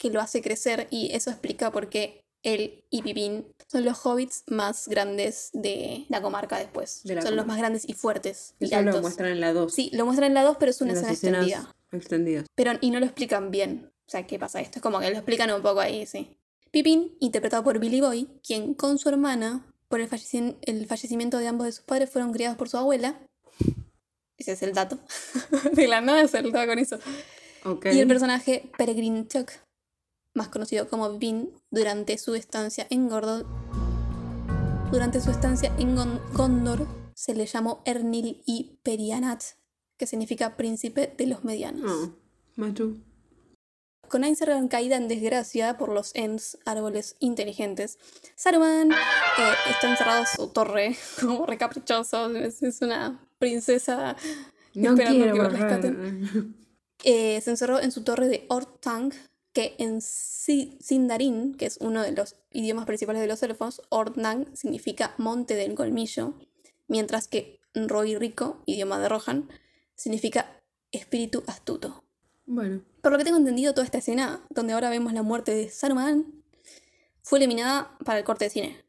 S2: que lo hace crecer, y eso explica por qué él y Pipín son los hobbits más grandes de la comarca después.
S1: De la
S2: son los más grandes y fuertes y
S1: Eso lo
S2: altos.
S1: muestran en la 2.
S2: Sí, lo muestran en la 2, pero es una
S1: en
S2: escena extendida.
S1: extendidas.
S2: Pero, y no lo explican bien. O sea, ¿qué pasa esto? Es como que lo explican un poco ahí, sí. Pippin, interpretado por Billy Boy, quien con su hermana, por el, fallecien- el fallecimiento de ambos de sus padres, fueron criados por su abuela. Ese es el dato. de la nada se con eso.
S1: Ok.
S2: Y el personaje Peregrine Took, más conocido como Pippin, durante su estancia en Gondor, durante su estancia en Gon- Gondor, se le llamó Ernil y Perianat, que significa príncipe de los medianos.
S1: Oh.
S2: Con Einstein caída en desgracia por los Ents, árboles inteligentes, Saruman eh, está encerrado en su torre, como recaprichoso, es, una princesa
S1: No
S2: esperando
S1: quiero
S2: que lo rescaten. Eh, se encerró en su torre de Ortang, que en Si- Sindarin, que es uno de los idiomas principales de los elfos, Ortang significa monte del colmillo, mientras que Roy Rico, idioma de Rohan, significa espíritu astuto.
S1: Bueno,
S2: Por lo que tengo entendido, toda esta escena, donde ahora vemos la muerte de Saruman, fue eliminada para el corte de cine.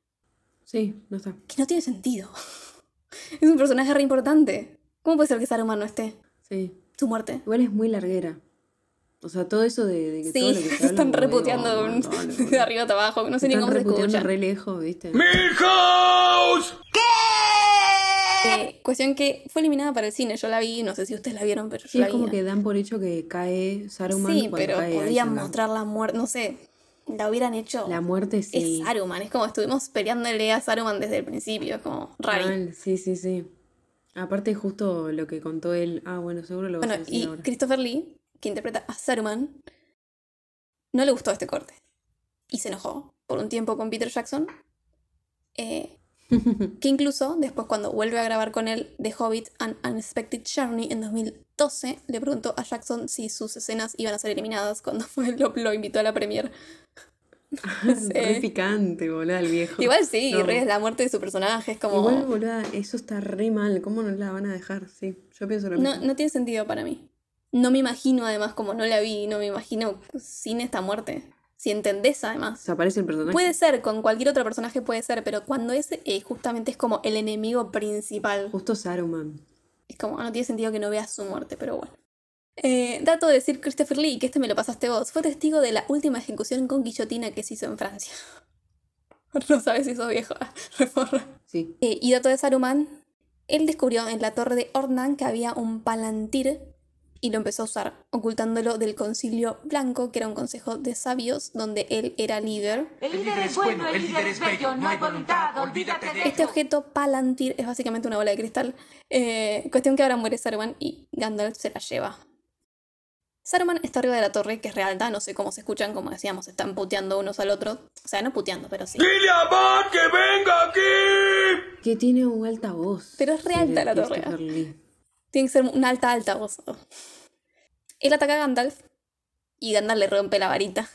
S1: sí, no está.
S2: Que no tiene sentido. Es un personaje re importante. ¿Cómo puede ser que Saruman no esté?
S1: Sí.
S2: Su muerte.
S1: Igual es muy larguera. O sea, todo eso de, de que todo
S2: Sí,
S1: lo que se
S2: están reputeando de,
S1: oh,
S2: un- arriba hasta abajo. No sé ni cómo se escucha.
S1: re lejos, ¿viste?
S3: ¡Milhouse!
S2: Eh, cuestión que fue eliminada para el cine. Yo la vi, no sé si ustedes la vieron, pero yo
S1: Sí,
S2: la
S1: es
S2: vi.
S1: como que dan por hecho que cae Saruman
S2: Sí,
S1: cuando
S2: pero
S1: cae
S2: podrían
S1: Isengard.
S2: mostrar la muerte. No sé, la hubieran hecho.
S1: La muerte sí.
S2: Es Saruman, es como estuvimos peleándole a Saruman desde el principio. Es como raro.
S1: Sí, sí, sí. Aparte justo lo que contó él. Ah, bueno, seguro lo vas
S2: Bueno,
S1: a decir
S2: y
S1: ahora.
S2: Christopher Lee, que interpreta a Saruman, no le gustó este corte. Y se enojó por un tiempo con Peter Jackson. eh, que incluso después cuando vuelve a grabar con él The Hobbit An Unexpected Journey en 2012, le preguntó a Jackson si sus escenas iban a ser eliminadas cuando fue, lo, lo invitó a la premiere.
S1: Re picante, boludo, el viejo.
S2: Igual sí,
S1: No.
S2: re es la muerte de su personaje, es como...
S1: Igual, boluda, eso está re mal. ¿Cómo no la van a dejar? Sí, yo pienso lo
S2: No,
S1: mismo.
S2: no tiene sentido para mí. No me imagino, además, como no la vi, no me imagino sin esta muerte. Si entendés, además.
S1: Desaparece el personaje.
S2: Puede ser, con cualquier otro personaje puede ser, pero cuando es eh, justamente es como el enemigo principal,
S1: Justo Saruman.
S2: es como, no tiene sentido que no veas su muerte, pero bueno. Eh, dato de decir Christopher Lee, que este me lo pasaste vos, fue testigo de la última ejecución con guillotina que se hizo en Francia. No sabes si sos viejo, reforra.
S1: Sí.
S2: Eh, y dato de Saruman, él descubrió en la torre de Ornan que había un palantir y lo empezó a usar, ocultándolo del concilio blanco, que era un consejo de sabios donde él era líder.
S6: El líder es bueno, el líder es bello, no hay voluntad, olvídate de
S2: Este
S6: ello.
S2: objeto palantir es básicamente una bola de cristal. Eh, cuestión que ahora muere Saruman y Gandalf se la lleva. Saruman está arriba de la torre, que es re alta, no sé cómo se escuchan, como decíamos, están puteando unos al otro. O sea, no puteando, pero sí.
S3: ¡Dile a Bart que venga aquí!
S1: Que tiene un altavoz.
S2: Pero es re alta la torre. Tiene que ser una alta, alta voz. Él ataca a Gandalf y Gandalf le rompe la varita.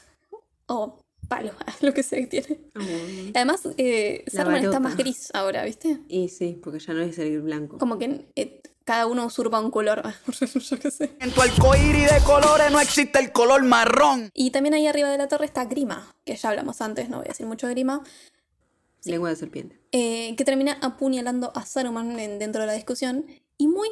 S2: O palo, lo que sea que tiene.
S1: Ah.
S2: Además, eh, Saruman está más gris ahora, ¿viste?
S1: Y sí, porque ya no es el blanco.
S2: Como que eh, cada uno usurpa un color. Yo qué sé.
S4: En tu arcoíris de colores no existe el color marrón.
S2: Y también ahí arriba de la torre está Grima, que ya hablamos antes, no voy a decir mucho de Grima,
S1: Lengua de serpiente.
S2: eh, que termina apuñalando a Saruman en- dentro de la discusión y muy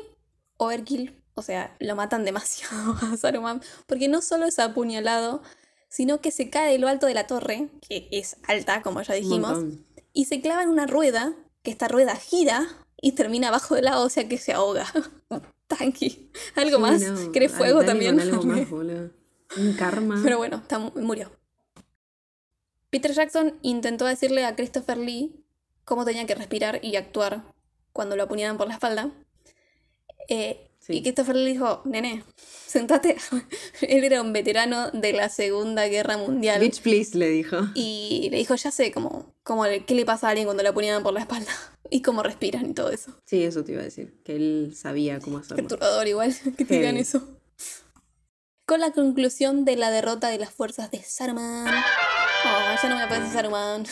S2: overkill, o sea, lo matan demasiado a Saruman, porque no solo es apuñalado, sino que se cae de lo alto de la torre, que es alta, como ya dijimos,
S1: montón.
S2: y se clava en una rueda, que esta rueda gira y termina abajo del agua, o sea que se ahoga. Tanqui. Algo
S1: Sí,
S2: más.
S1: no,
S2: ¿Querés fuego
S1: dale
S2: también?
S1: con algo más, boludo. Un karma.
S2: Pero bueno, está murió. Peter Jackson intentó decirle a Christopher Lee cómo tenía que respirar y actuar cuando lo apuñalan por la espalda. Eh,
S1: Sí.
S2: Y Christopher Lee dijo, nene, sentate. Él era un veterano de la Segunda Guerra Mundial.
S1: Bitch, please, le dijo.
S2: Y le dijo, ya sé cómo, cómo le- qué le pasa a alguien cuando le apuñalan por la espalda. Y cómo respiran y todo eso.
S1: Sí, eso te iba a decir. Que él sabía cómo hacerlo.
S2: Perturbador igual que te digan eso. Con la conclusión de la derrota de las fuerzas de Saruman. Oh, ya no me aparece Saruman.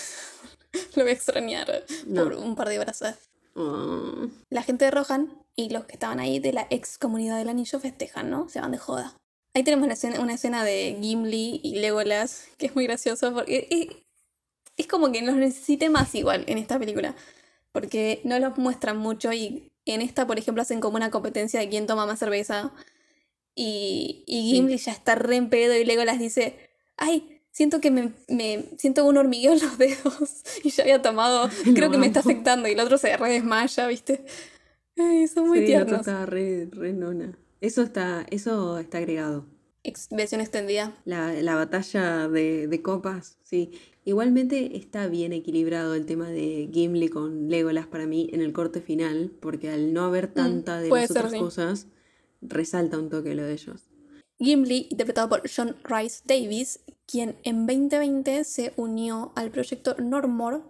S2: Lo voy a extrañar
S1: No.
S2: por un par de brazos. La gente de Rohan y los que estaban ahí de la ex comunidad del anillo festejan, ¿no? Se van de joda. Ahí tenemos la escena- una escena de Gimli y Legolas, que es muy gracioso porque es, es como que los necesite más igual en esta película. Porque no los muestran mucho y en esta, por ejemplo, hacen como una competencia de quién toma más cerveza. Y, y Gimli ya está re en pedo y Legolas dice, ay, siento que me, me siento un hormigueo en los dedos y ya había tomado, creo que me está afectando y el otro se re desmaya, ¿viste? Ay, son muy
S1: Sí, el otro
S2: tiernos.
S1: estaba re, re nona. Eso está, eso está agregado.
S2: Ex- versión extendida.
S1: La, la batalla de, de copas, sí. Igualmente está bien equilibrado el tema de Gimli con Legolas para mí en el corte final, porque al no haber tanta de
S2: Mm,
S1: las
S2: ser,
S1: otras
S2: sí.
S1: cosas, resalta un toque lo de ellos.
S2: Gimli, interpretado por John Rice Davis, quien en 2020 se unió al proyecto Normore,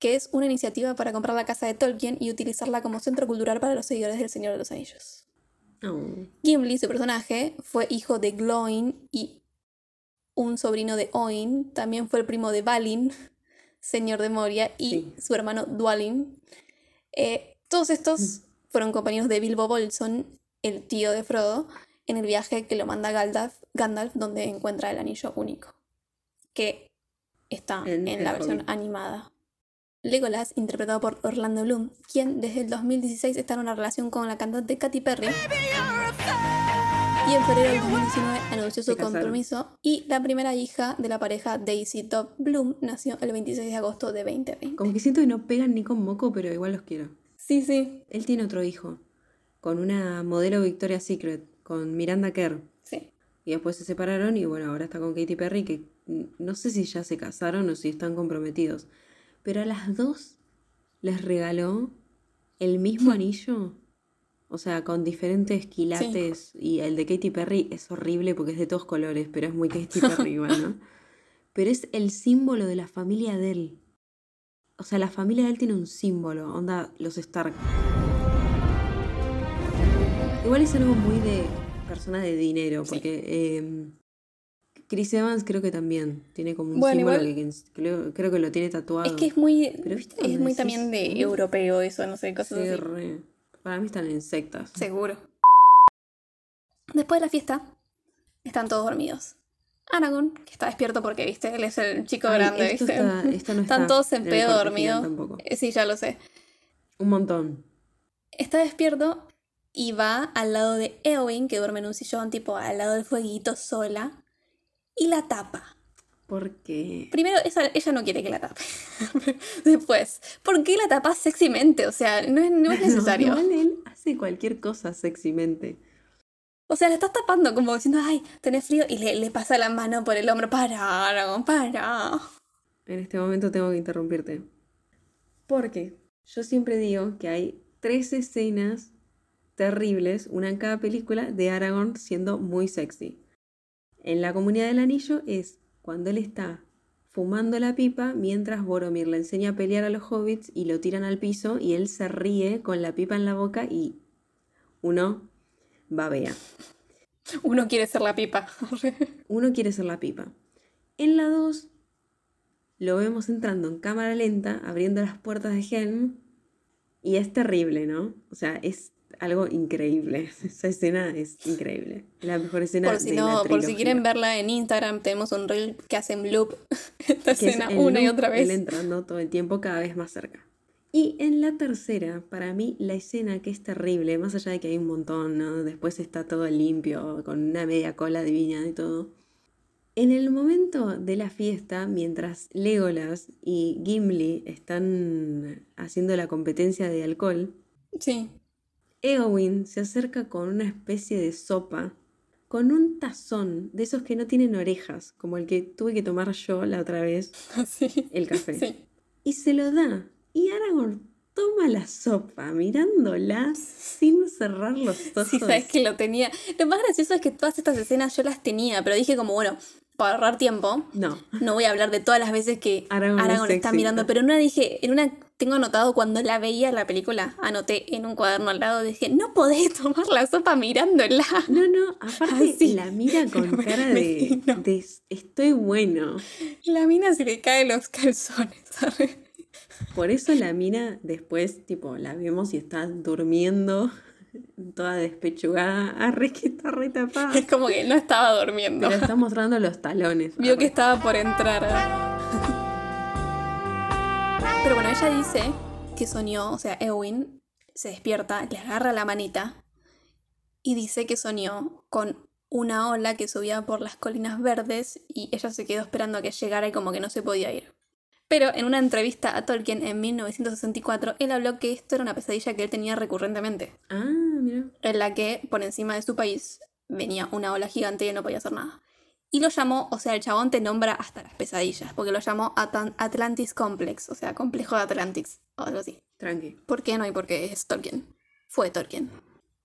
S2: que es una iniciativa para comprar la casa de Tolkien y utilizarla como centro cultural para los seguidores del Señor de los Anillos.
S1: Oh,
S2: Gimli, su personaje, fue hijo de Gloin y un sobrino de Oin. También fue el primo de Balin, señor de Moria, y
S1: Sí.
S2: su hermano Dwalin. Eh, todos estos fueron compañeros de Bilbo Bolson, el tío de Frodo, en el viaje que lo manda Gandalf, Gandalf donde encuentra el anillo único, que está
S1: En
S2: la versión animada. Legolas, interpretado por Orlando Bloom, quien desde el 2016 está en una relación con la cantante Katy Perry. Y en febrero del 2019 anunció su compromiso y la primera hija de la pareja Daisy Top Bloom nació el 26 de agosto de 2020.
S1: Como que siento que no pegan ni con moco, pero igual los quiero.
S2: Sí, sí,
S1: Él tiene otro hijo, con una modelo Victoria's Secret, con Miranda Kerr.
S2: sí.
S1: Y después se separaron y bueno, ahora está con Katy Perry, que no sé si ya se casaron o si están comprometidos. Pero a las dos les regaló el mismo anillo. O sea, con diferentes quilates. Y el de Katy Perry es horrible porque es de todos colores, pero es muy Katy Perry igual, ¿no? Pero es el símbolo de la familia de él. O sea, la familia de él tiene un símbolo, onda los Stark. Igual es algo muy de persona de dinero, porque eh, Chris Evans creo que también tiene como un
S2: Bueno,
S1: símbolo
S2: igual-
S1: que, que creo, creo que lo tiene tatuado.
S2: Es que es muy,
S1: Pero viste
S2: es muy también de europeo eso, no sé, cosas
S1: Sí,
S2: así.
S1: re. Para mí están en sectas.
S2: Seguro. Después de la fiesta, están todos dormidos. Aragorn, que está despierto porque, viste, él es el chico
S1: Ay,
S2: grande, ¿viste?
S1: está- no
S2: Están
S1: está
S2: todos en pedo dormidos. Eh, Sí, ya lo sé.
S1: Un montón.
S2: Está despierto y va al lado de Eowyn, que duerme en un sillón, tipo al lado del fueguito sola, y la tapa.
S1: Porque.
S2: Primero, esa- ella no quiere que la tape. Después, ¿por qué la tapas sexymente? O sea, no es, no es necesario.
S1: igual él hace cualquier cosa sexymente.
S2: O sea, la estás tapando como diciendo, ay, tenés frío, y le, le pasa la mano por el hombro. Para, Aragorn, para.
S1: En este momento tengo que interrumpirte. Porque yo siempre digo que hay tres escenas terribles, una en cada película, de Aragorn siendo muy sexy. En la comunidad del anillo es cuando él está fumando la pipa mientras Boromir le enseña a pelear a los hobbits y lo tiran al piso y él se ríe con la pipa en la boca y uno babea.
S2: Uno quiere ser la pipa.
S1: Uno quiere ser la pipa. En la 2 lo vemos entrando en cámara lenta, abriendo las puertas de Helm, y es terrible, ¿no? O sea, es algo increíble. Esa escena es increíble. La mejor escena
S2: por si
S1: de
S2: no,
S1: la
S2: por si quieren verla en Instagram, tenemos un reel que hace en loop esta
S1: Que es
S2: escena
S1: el
S2: una y
S1: loop,
S2: otra
S1: Él
S2: vez.
S1: entrando todo el tiempo cada vez más cerca. Y en la tercera, para mí, la escena que es terrible, más allá de que hay un montón, ¿no? Después está todo limpio, con una media cola divina y todo. En el momento de la fiesta, mientras Legolas y Gimli están haciendo la competencia de alcohol,
S2: Sí.
S1: Eowyn se acerca con una especie de sopa, con un tazón de esos que no tienen orejas, como el que tuve que tomar yo la otra vez,
S2: Sí.
S1: el café.
S2: Sí.
S1: Y se lo da. Y Aragorn toma la sopa mirándola sin cerrar los ojos.
S2: Sí, sabes que lo tenía. Lo más gracioso es que todas estas escenas yo las tenía, pero dije como, bueno, para ahorrar tiempo,
S1: No.
S2: no voy a hablar de todas las veces que
S1: Aragorn
S2: Aragorn,
S1: es
S2: está mirando, pero en una dije, en una tengo anotado cuando la veía la película, anoté en un cuaderno al lado, dije, no podés tomar la sopa mirándola.
S1: No, no, aparte
S2: Ay, sí.
S1: la mira con cara de,
S2: no.
S1: de estoy bueno.
S2: La mina se le caen los calzones. ¿sabes?
S1: Por eso la mina después, tipo, la vemos y está durmiendo, toda despechugada. Arre que está.
S2: Es como que no estaba durmiendo.
S1: Pero está mostrando los talones.
S2: Vio que
S1: Arre.
S2: estaba por entrar. Pero bueno, ella dice que soñó, o sea, Eowyn se despierta, le agarra la manita y dice que soñó con una ola que subía por las colinas verdes y ella se quedó esperando a que llegara y como que no se podía ir. Pero en una entrevista a Tolkien en 1964, él habló que esto era una pesadilla que él tenía recurrentemente,
S1: Ah, mira.
S2: en la que por encima de su país venía una ola gigante y él no podía hacer nada. Y lo llamó, o sea, el chabón te nombra hasta las pesadillas, porque lo llamó Atan- Atlantis Complex, o sea, complejo de Atlantis, o algo así.
S1: Tranqui.
S2: ¿Por qué no? Y porque es Tolkien. Fue Tolkien.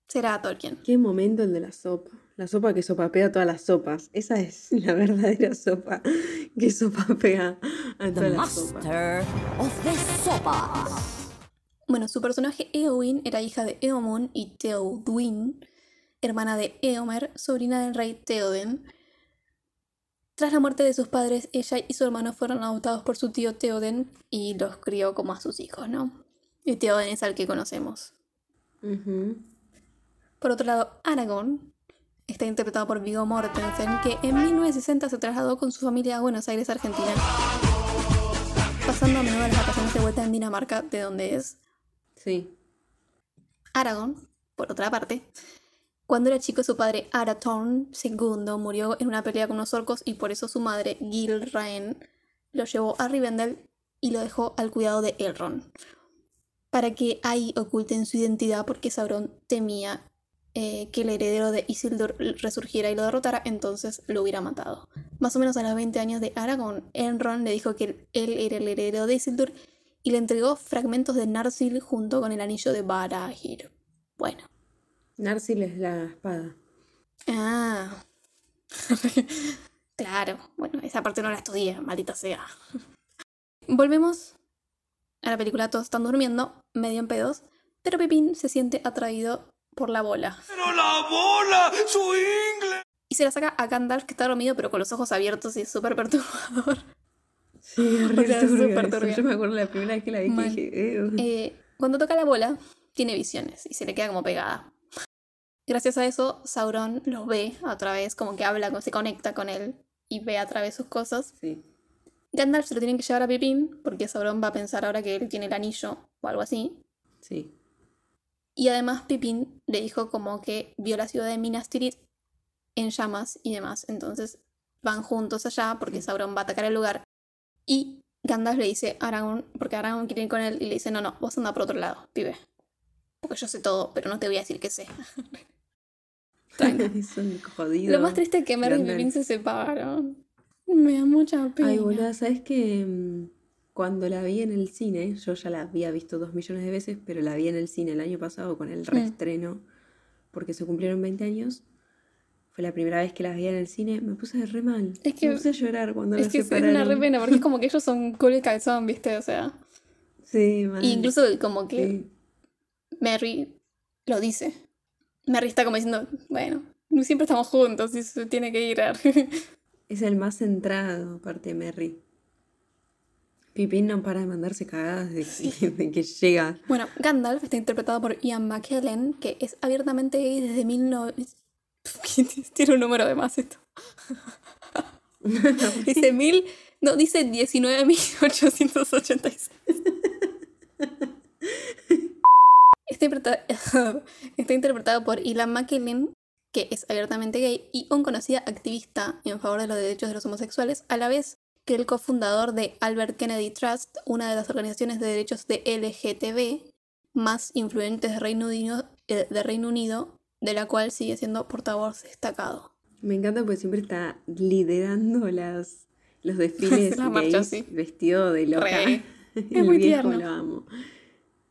S2: Será Tolkien.
S1: Qué momento el de la sopa. La sopa que sopapea todas las sopas. Esa es la verdadera sopa que sopapea a
S7: The
S1: todas las sopas.
S7: master of the sopas.
S2: Bueno, su personaje Eowyn era hija de Eomun y Theoduin, hermana de Eomer, sobrina del rey Theoden. Tras la muerte de sus padres, ella y su hermano fueron adoptados por su tío Theoden y los crió como a sus hijos, ¿no? Y Theoden es al que conocemos. Por otro lado, Aragorn está interpretado por Viggo Mortensen, que en 1960 se trasladó con su familia a Buenos Aires, Argentina, pasando a menudo las vacaciones de vuelta en Dinamarca, de donde es.
S1: Sí.
S2: Aragorn, por otra parte, cuando era chico su padre Arathorn II murió en una pelea con unos orcos y por eso su madre Gilraen lo llevó a Rivendell y lo dejó al cuidado de Elrond, para que ahí oculten su identidad porque Sauron temía eh, que el heredero de Isildur resurgiera y lo derrotara, entonces lo hubiera matado. Más o menos a los 20 años de Aragorn, Elrond le dijo que él era el heredero de Isildur y le entregó fragmentos de Narsil junto con el anillo de Barahir. Bueno.
S1: Narsil es la espada.
S2: Ah. claro. Bueno, esa parte no la estudié, maldita sea. Volvemos a la película. Todos están durmiendo, medio en pedos, pero Pepín se siente atraído por la bola.
S3: Pero la bola, su inglés.
S2: Y se la saca a Gandalf, que está dormido, pero con los ojos abiertos y es súper perturbador.
S1: Sí, es
S2: O sea, súper turbio.
S1: Yo me acuerdo la primera vez que la vi que dije.
S2: Eh, cuando toca la bola, tiene visiones y se le queda como pegada. Gracias a eso, Sauron lo ve otra vez, como que habla, como se conecta con él y ve a través sus cosas.
S1: Sí.
S2: Gandalf se lo tienen que llevar a Pipín, porque Sauron va a pensar ahora que él tiene el anillo o algo así.
S1: Sí.
S2: Y además Pipín le dijo como que vio la ciudad de Minas Tirith en llamas y demás. Entonces van juntos allá porque Sauron va a atacar el lugar. Y Gandalf le dice a Aragorn, porque Aragorn quiere ir con él, y le dice, no, no, vos anda por otro lado, pibe. Porque yo sé todo, pero no te voy a decir que sé. Tranca.
S1: es un jodido.
S2: Lo más triste es que Merry y. Pipín se separaron. Me da mucha pena.
S1: Ay, boluda, ¿sabes que mm, Cuando la vi en el cine, yo ya la había visto dos millones de veces, pero la vi en el cine el año pasado con
S2: Mm.
S1: el reestreno, porque se cumplieron 20 años. Fue la primera vez que las vi en el cine, me puse re mal.
S2: Es que-
S1: me puse a llorar cuando
S2: Es
S1: las
S2: que es
S1: separaron.
S2: una re pena, porque es como que ellos son cool y calzón, ¿viste? O sea.
S1: Sí, mal.
S2: Y incluso como que
S1: Sí.
S2: Mary lo dice. Mary está como diciendo, bueno, no siempre estamos juntos y se tiene que ir.
S1: Es el más centrado, aparte de Merry. Pipín no para de mandarse cagadas de, de que llega.
S2: bueno, Gandalf está interpretado por Ian McKellen, que es abiertamente gay desde 19... Tiene un número de más esto. dice mil... No, dice 19.886. Está, interpreta- está interpretado por Ian McKellen, que es abiertamente gay, y un conocido activista en favor de los derechos de los homosexuales, a la vez que el cofundador de Albert Kennedy Trust, una de las organizaciones de derechos de LGTB más influyentes de Reino Unido, eh, de, Reino Unido de la cual sigue siendo portavoz destacado.
S1: Me encanta porque siempre está liderando las, los desfiles
S2: La marcha,
S1: gays
S2: sí.
S1: vestido de loca.
S2: Re. Muy
S1: viejo
S2: tierno.
S1: lo amo.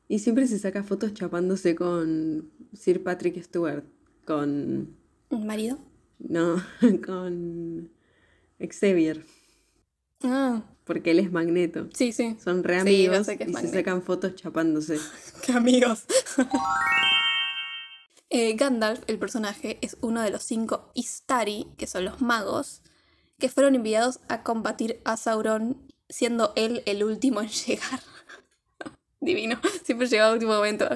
S1: Y siempre se saca fotos chapándose con Sir Patrick Stewart. Con.
S2: ¿Un marido?
S1: No, con Xavier.
S2: Ah,
S1: Porque él es Magneto.
S2: sí, sí.
S1: Son re
S2: Sí,
S1: amigos
S2: yo sé que es
S1: y se sacan fotos chapándose.
S2: ¡Qué amigos! Eh, Gandalf, el personaje, es uno de los cinco Istari, que son los magos, que fueron enviados a combatir a Sauron, siendo él el último en llegar. Divino, siempre llega al último momento.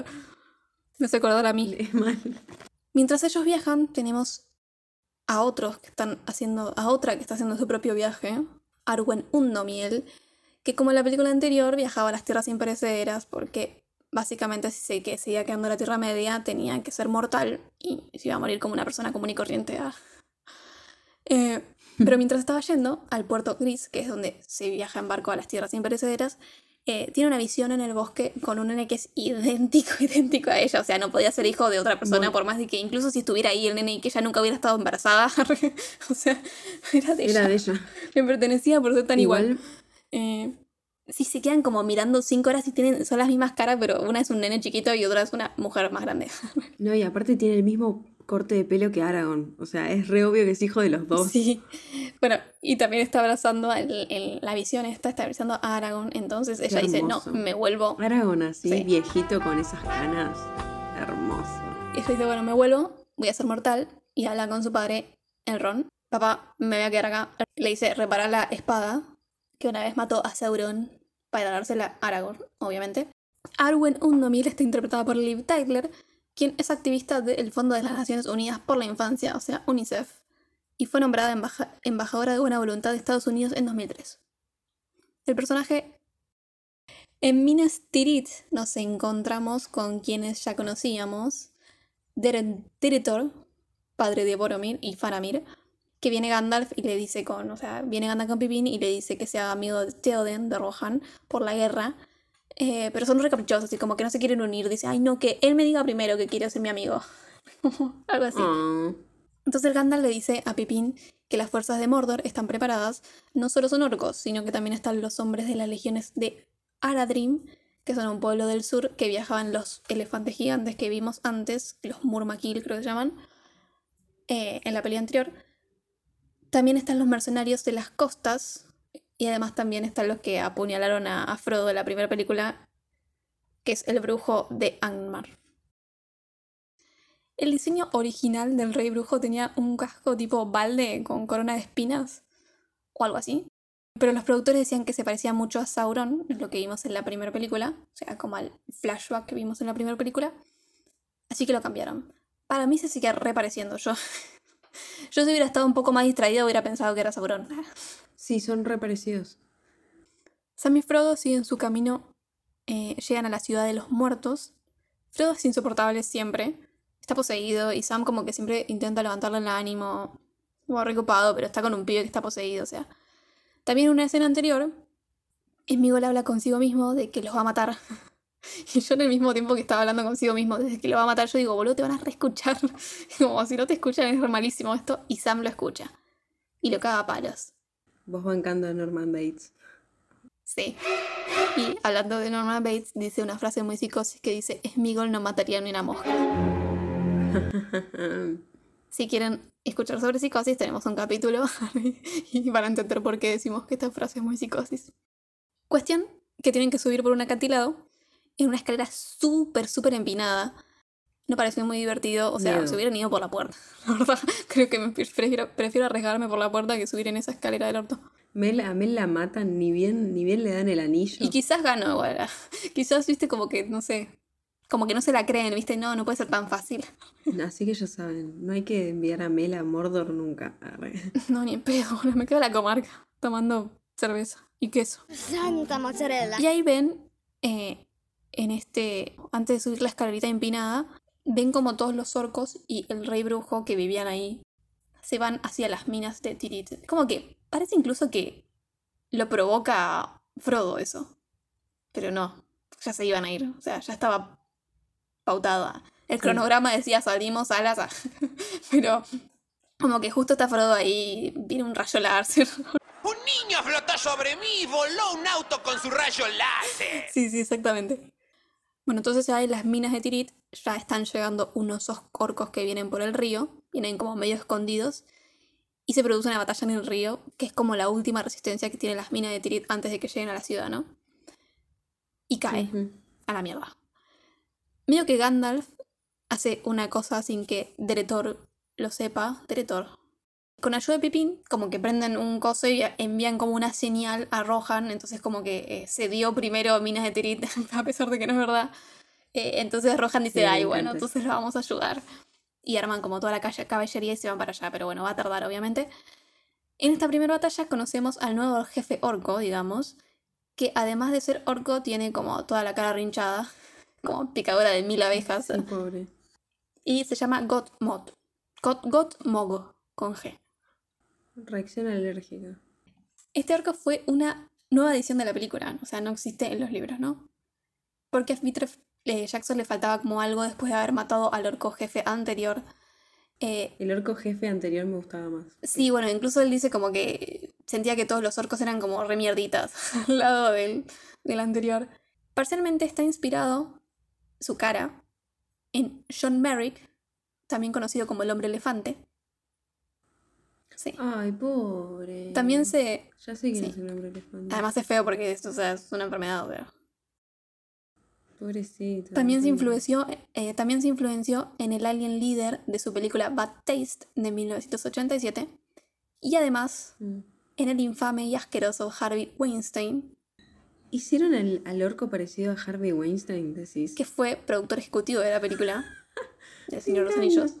S2: Me hace acordar a mí.
S1: Es mal.
S2: Mientras ellos viajan, tenemos a otros que están haciendo, a otra que está haciendo su propio viaje, Arwen Undomiel, que como en la película anterior viajaba a las tierras imperecederas porque básicamente si se que seguía quedando en la Tierra Media tenía que ser mortal y se iba a morir como una persona común y corriente. ah. Eh, pero mientras estaba yendo al puerto gris, que es donde se viaja en barco a las tierras imperecederas, eh, tiene una visión en el bosque con un nene que es idéntico, idéntico a ella. O sea, no podía ser hijo de otra persona,
S1: Bueno.
S2: por más de que incluso si estuviera ahí el nene y que ella nunca hubiera estado embarazada. o sea, era de ella.
S1: Era de ella.
S2: Le pertenecía por ser tan igual.
S1: Igual,
S2: Eh, sí, se quedan como mirando cinco horas y tienen, son las mismas caras, pero una es un nene chiquito y otra es una mujer más grande.
S1: no, y aparte tiene el mismo corte de pelo que Aragorn. O sea, es re obvio que es hijo de los dos.
S2: Sí. Bueno, y también está abrazando, el- el- la visión esta está abrazando a Aragorn, entonces ella dice, no, me vuelvo.
S1: Aragorn así,
S2: Sí.
S1: viejito con esas canas. Hermoso.
S2: Y ella dice, bueno, me vuelvo, voy a ser mortal, y habla con su padre, Elrond. Papá, me voy a quedar acá. Le dice, repara la espada, que una vez mató a Sauron para dársela a Aragorn, obviamente. Arwen Undomil está interpretada por Liv Tyler, quien es activista del Fondo de las Naciones Unidas por la Infancia, o sea, UNICEF, y fue nombrada embaja- embajadora de buena voluntad de Estados Unidos en 2003. El personaje... En Minas Tirith nos encontramos con quienes ya conocíamos, Deren Director, padre de Boromir y Faramir, que viene Gandalf y le dice con, o sea, viene Gandalf con Pippin y le dice que se haga amigo de Theoden, de Rohan, por la guerra. Eh, pero son re caprichosos y como que no se quieren unir. Dice, ay no, que él me diga primero que quiere ser mi amigo. Algo así.
S1: Ah,
S2: Entonces Gandalf le dice a Pippin que las fuerzas de Mordor están preparadas. No solo son orcos, sino que también están los hombres de las legiones de Aradrim, que son un pueblo del sur que viajaban los elefantes gigantes que vimos antes, los Murmakil creo que se llaman, eh, en la pelea anterior. También están los mercenarios de las costas y además también están los que apuñalaron a, a Frodo en la primera película, que es el brujo de Angmar. El diseño original del rey brujo tenía un casco tipo balde con corona de espinas o algo así. Pero los productores decían que se parecía mucho a Sauron, es lo que vimos en la primera película, o sea, como al flashback que vimos en la primera película. Así que lo cambiaron. Para mí se sigue repareciendo yo. Yo si hubiera estado un poco más distraída hubiera pensado que era Sauron.
S1: sí, son re parecidos.
S2: Sam y Frodo siguen su camino, eh, llegan a la ciudad de los muertos. Frodo es insoportable siempre, está poseído y Sam como que siempre intenta levantarle el ánimo, como recopado, pero está con un pibe que está poseído, o sea. También en una escena anterior, Smigol habla consigo mismo de que los va a matar. Y yo en el mismo tiempo que estaba hablando consigo mismo, desde que lo va a matar, yo digo, boludo, te van a reescuchar. Como si no te escuchan es re malísimo esto. Y Sam lo escucha. Y lo caga a palos.
S1: Vos bancando a Norman Bates.
S2: Sí. Y hablando de Norman Bates, dice una frase muy psicosis que dice, Smigol no mataría ni una mosca. Si quieren escuchar sobre psicosis, tenemos un capítulo y van a entender por qué decimos que esta frase es muy psicosis. Cuestión que tienen que subir por un acantilado en una escalera súper, súper empinada. No pareció muy divertido, o sea,
S1: Miedo.
S2: se hubieran ido por la puerta. La verdad, creo que me prefiero, prefiero arriesgarme por la puerta que subir en esa escalera del orto.
S1: Mel, a Mel la matan, ni bien, ni bien le dan el anillo.
S2: Y quizás ganó igual. Quizás, viste, como que, no sé, como que no se la creen, viste, no, no puede ser tan fácil.
S1: Así que ya saben, no hay que enviar a Mel a Mordor nunca. Arre.
S2: No, ni en pedo, me quedo en la comarca tomando cerveza y queso.
S7: Santa mozzarella.
S2: Y ahí ven, eh, en este, antes de subir la escalerita empinada, ven como todos los orcos y el rey brujo que vivían ahí se van hacia las minas de Tirit. Como que parece incluso que lo provoca Frodo eso. Pero no, ya se iban a ir. O sea, ya estaba pautada. El cronograma decía salimos a las... Pero como que justo está Frodo ahí, viene un rayo láser.
S8: Un niño flotó sobre mí y voló un auto con su rayo láser.
S2: Sí, sí, exactamente. Bueno, entonces ahí las minas de Tirit ya están llegando unos orcos que vienen por el río, vienen como medio escondidos, y se produce una batalla en el río, que es como la última resistencia que tienen las minas de Tirit antes de que lleguen a la ciudad, ¿no? Y cae a la mierda. Medio que Gandalf hace una cosa sin que Deretor lo sepa. Deretor. Con ayuda de Pipín, como que prenden un coso y envían como una señal a Rohan, entonces como que eh, se dio primero Minas de Tirit, a pesar de que no es verdad. Eh, entonces Rohan dice,
S1: Sí,
S2: ay, bueno, entonces lo vamos a ayudar. Y arman como toda la caballería y se van para allá, pero bueno, va a tardar obviamente. En esta primera batalla conocemos al nuevo jefe orco, digamos, que además de ser orco tiene como toda la cara rinchada, como picadora de mil abejas,
S1: Sí, pobre.
S2: y se llama Gotmog. Got, Gotmog, con G.
S1: Reacción alérgica.
S2: Este orco fue una nueva edición de la película, o sea, no existe en los libros, ¿no? Porque a eh, Jackson le faltaba como algo después de haber matado al orco jefe anterior. Eh,
S1: El orco jefe anterior me gustaba más.
S2: sí, bueno, incluso él dice como que sentía que todos los orcos eran como remierditas al lado del, del anterior. Parcialmente está inspirado su cara en John Merrick, también conocido como el hombre elefante. Sí.
S1: Ay, pobre.
S2: También se,
S1: Ya sé quién
S2: sí.
S1: es el hombre elefante.
S2: Además es feo porque es, o sea, es una enfermedad, pero...
S1: Pobrecito.
S2: También se, influenció, eh, también se influenció en el alien líder de su película Bad Taste de 1987 y además
S1: Mm.
S2: en el infame y asqueroso Harvey Weinstein,
S1: ¿Hicieron al, al orco parecido a Harvey Weinstein, decís?
S2: que fue productor ejecutivo de la película El Señor de los Anillos,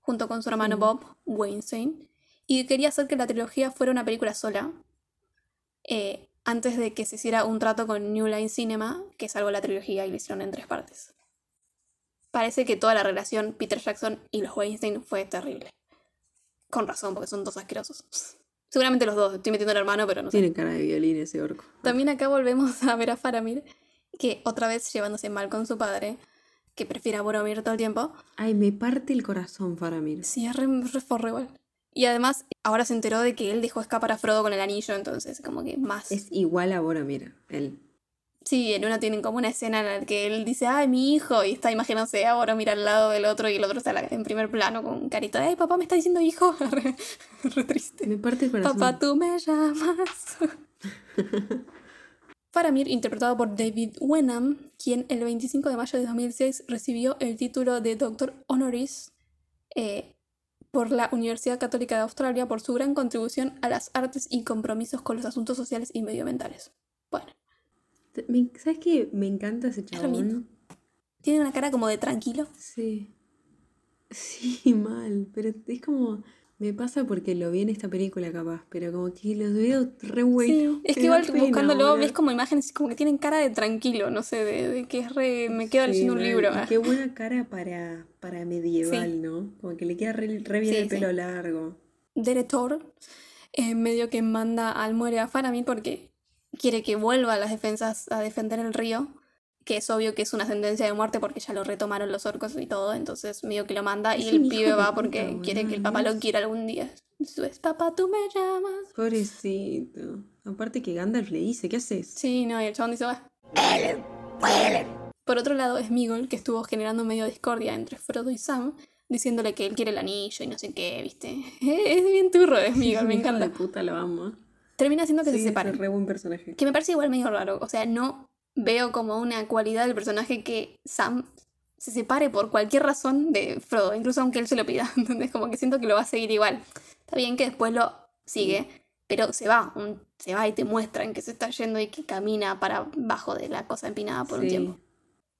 S2: junto con su hermano. Bob Weinstein, y quería hacer que la trilogía fuera una película sola, eh, antes de que se hiciera un trato con New Line Cinema, que salvó la trilogía y la hicieron en tres partes. Parece que toda la relación Peter Jackson y los Weinstein fue terrible. Con razón, porque son dos asquerosos. Seguramente los dos, estoy metiendo al hermano, pero no sé.
S1: Tiene cara de violín ese orco.
S2: También acá volvemos a ver a Faramir, que otra vez llevándose mal con su padre, que prefiere a Boromir todo el tiempo.
S1: Ay, me parte el corazón, Faramir.
S2: Sí, es re, igual. Y además, ahora se enteró de que él dejó escapar a Frodo con el anillo, entonces como que más...
S1: Es igual a Boromir, él.
S2: Sí, en una tienen como una escena en la que él dice, ay, mi hijo, y está imaginándose a Boromir al lado del otro y el otro está en primer plano con un carito de, ay, papá me está diciendo hijo. re, re triste.
S1: Me parte el corazón.
S2: Papá, tú me llamas. Faramir, interpretado por David Wenham, quien el 25 de mayo de 2006 recibió el título de Doctor Honoris eh, por la Universidad Católica de Australia por su gran contribución a las artes y compromisos con los asuntos sociales y medioambientales. Bueno,
S1: ¿Sabes qué? Me encanta ese chabón.
S2: tiene una cara como de tranquilo.
S1: Sí. Sí, mal. Pero es como. Me pasa porque lo vi en esta película, capaz. Pero como que los veo re buenos.
S2: Sí, es que igual buscándolo
S1: boludo.
S2: ves como imágenes como que tienen cara de tranquilo, no sé, de, de que es re... Me quedo
S1: Sí,
S2: leyendo un libro.
S1: Y. Qué buena cara para, para medieval,
S2: Sí.
S1: ¿no? Como que le queda re, re bien el pelo largo.
S2: Deretor eh, medio que manda al muere a Faramir porque quiere que vuelva a las defensas a defender el río, que es obvio que es una sentencia de muerte porque ya lo retomaron los orcos y todo, entonces medio que lo manda y
S1: Es
S2: el pibe va
S1: puta,
S2: porque quiere que el papá lo quiera algún día. Es, papá, tú me llamas.
S1: Pobrecito. Aparte que Gandalf le dice, ¿qué haces?
S2: Sí, no, y el chabón dice, va. Por otro lado, Smigol, que estuvo generando medio discordia entre Frodo y Sam, diciéndole que él quiere el anillo y no sé qué, ¿viste? Es bien turro Smigol, me encanta.
S1: de puta, lo amo.
S2: Termina haciendo que
S1: Sí,
S2: se
S1: es
S2: separen.
S1: re buen personaje.
S2: Que me parece igual medio raro. O sea, no veo como una cualidad del personaje que Sam se separe por cualquier razón de Frodo, incluso aunque él se lo pida. Entonces, como que siento que lo va a seguir igual. Está bien que después lo sigue, pero se va. un- se va y te muestran que se está yendo y que camina para abajo de la cosa empinada por un tiempo.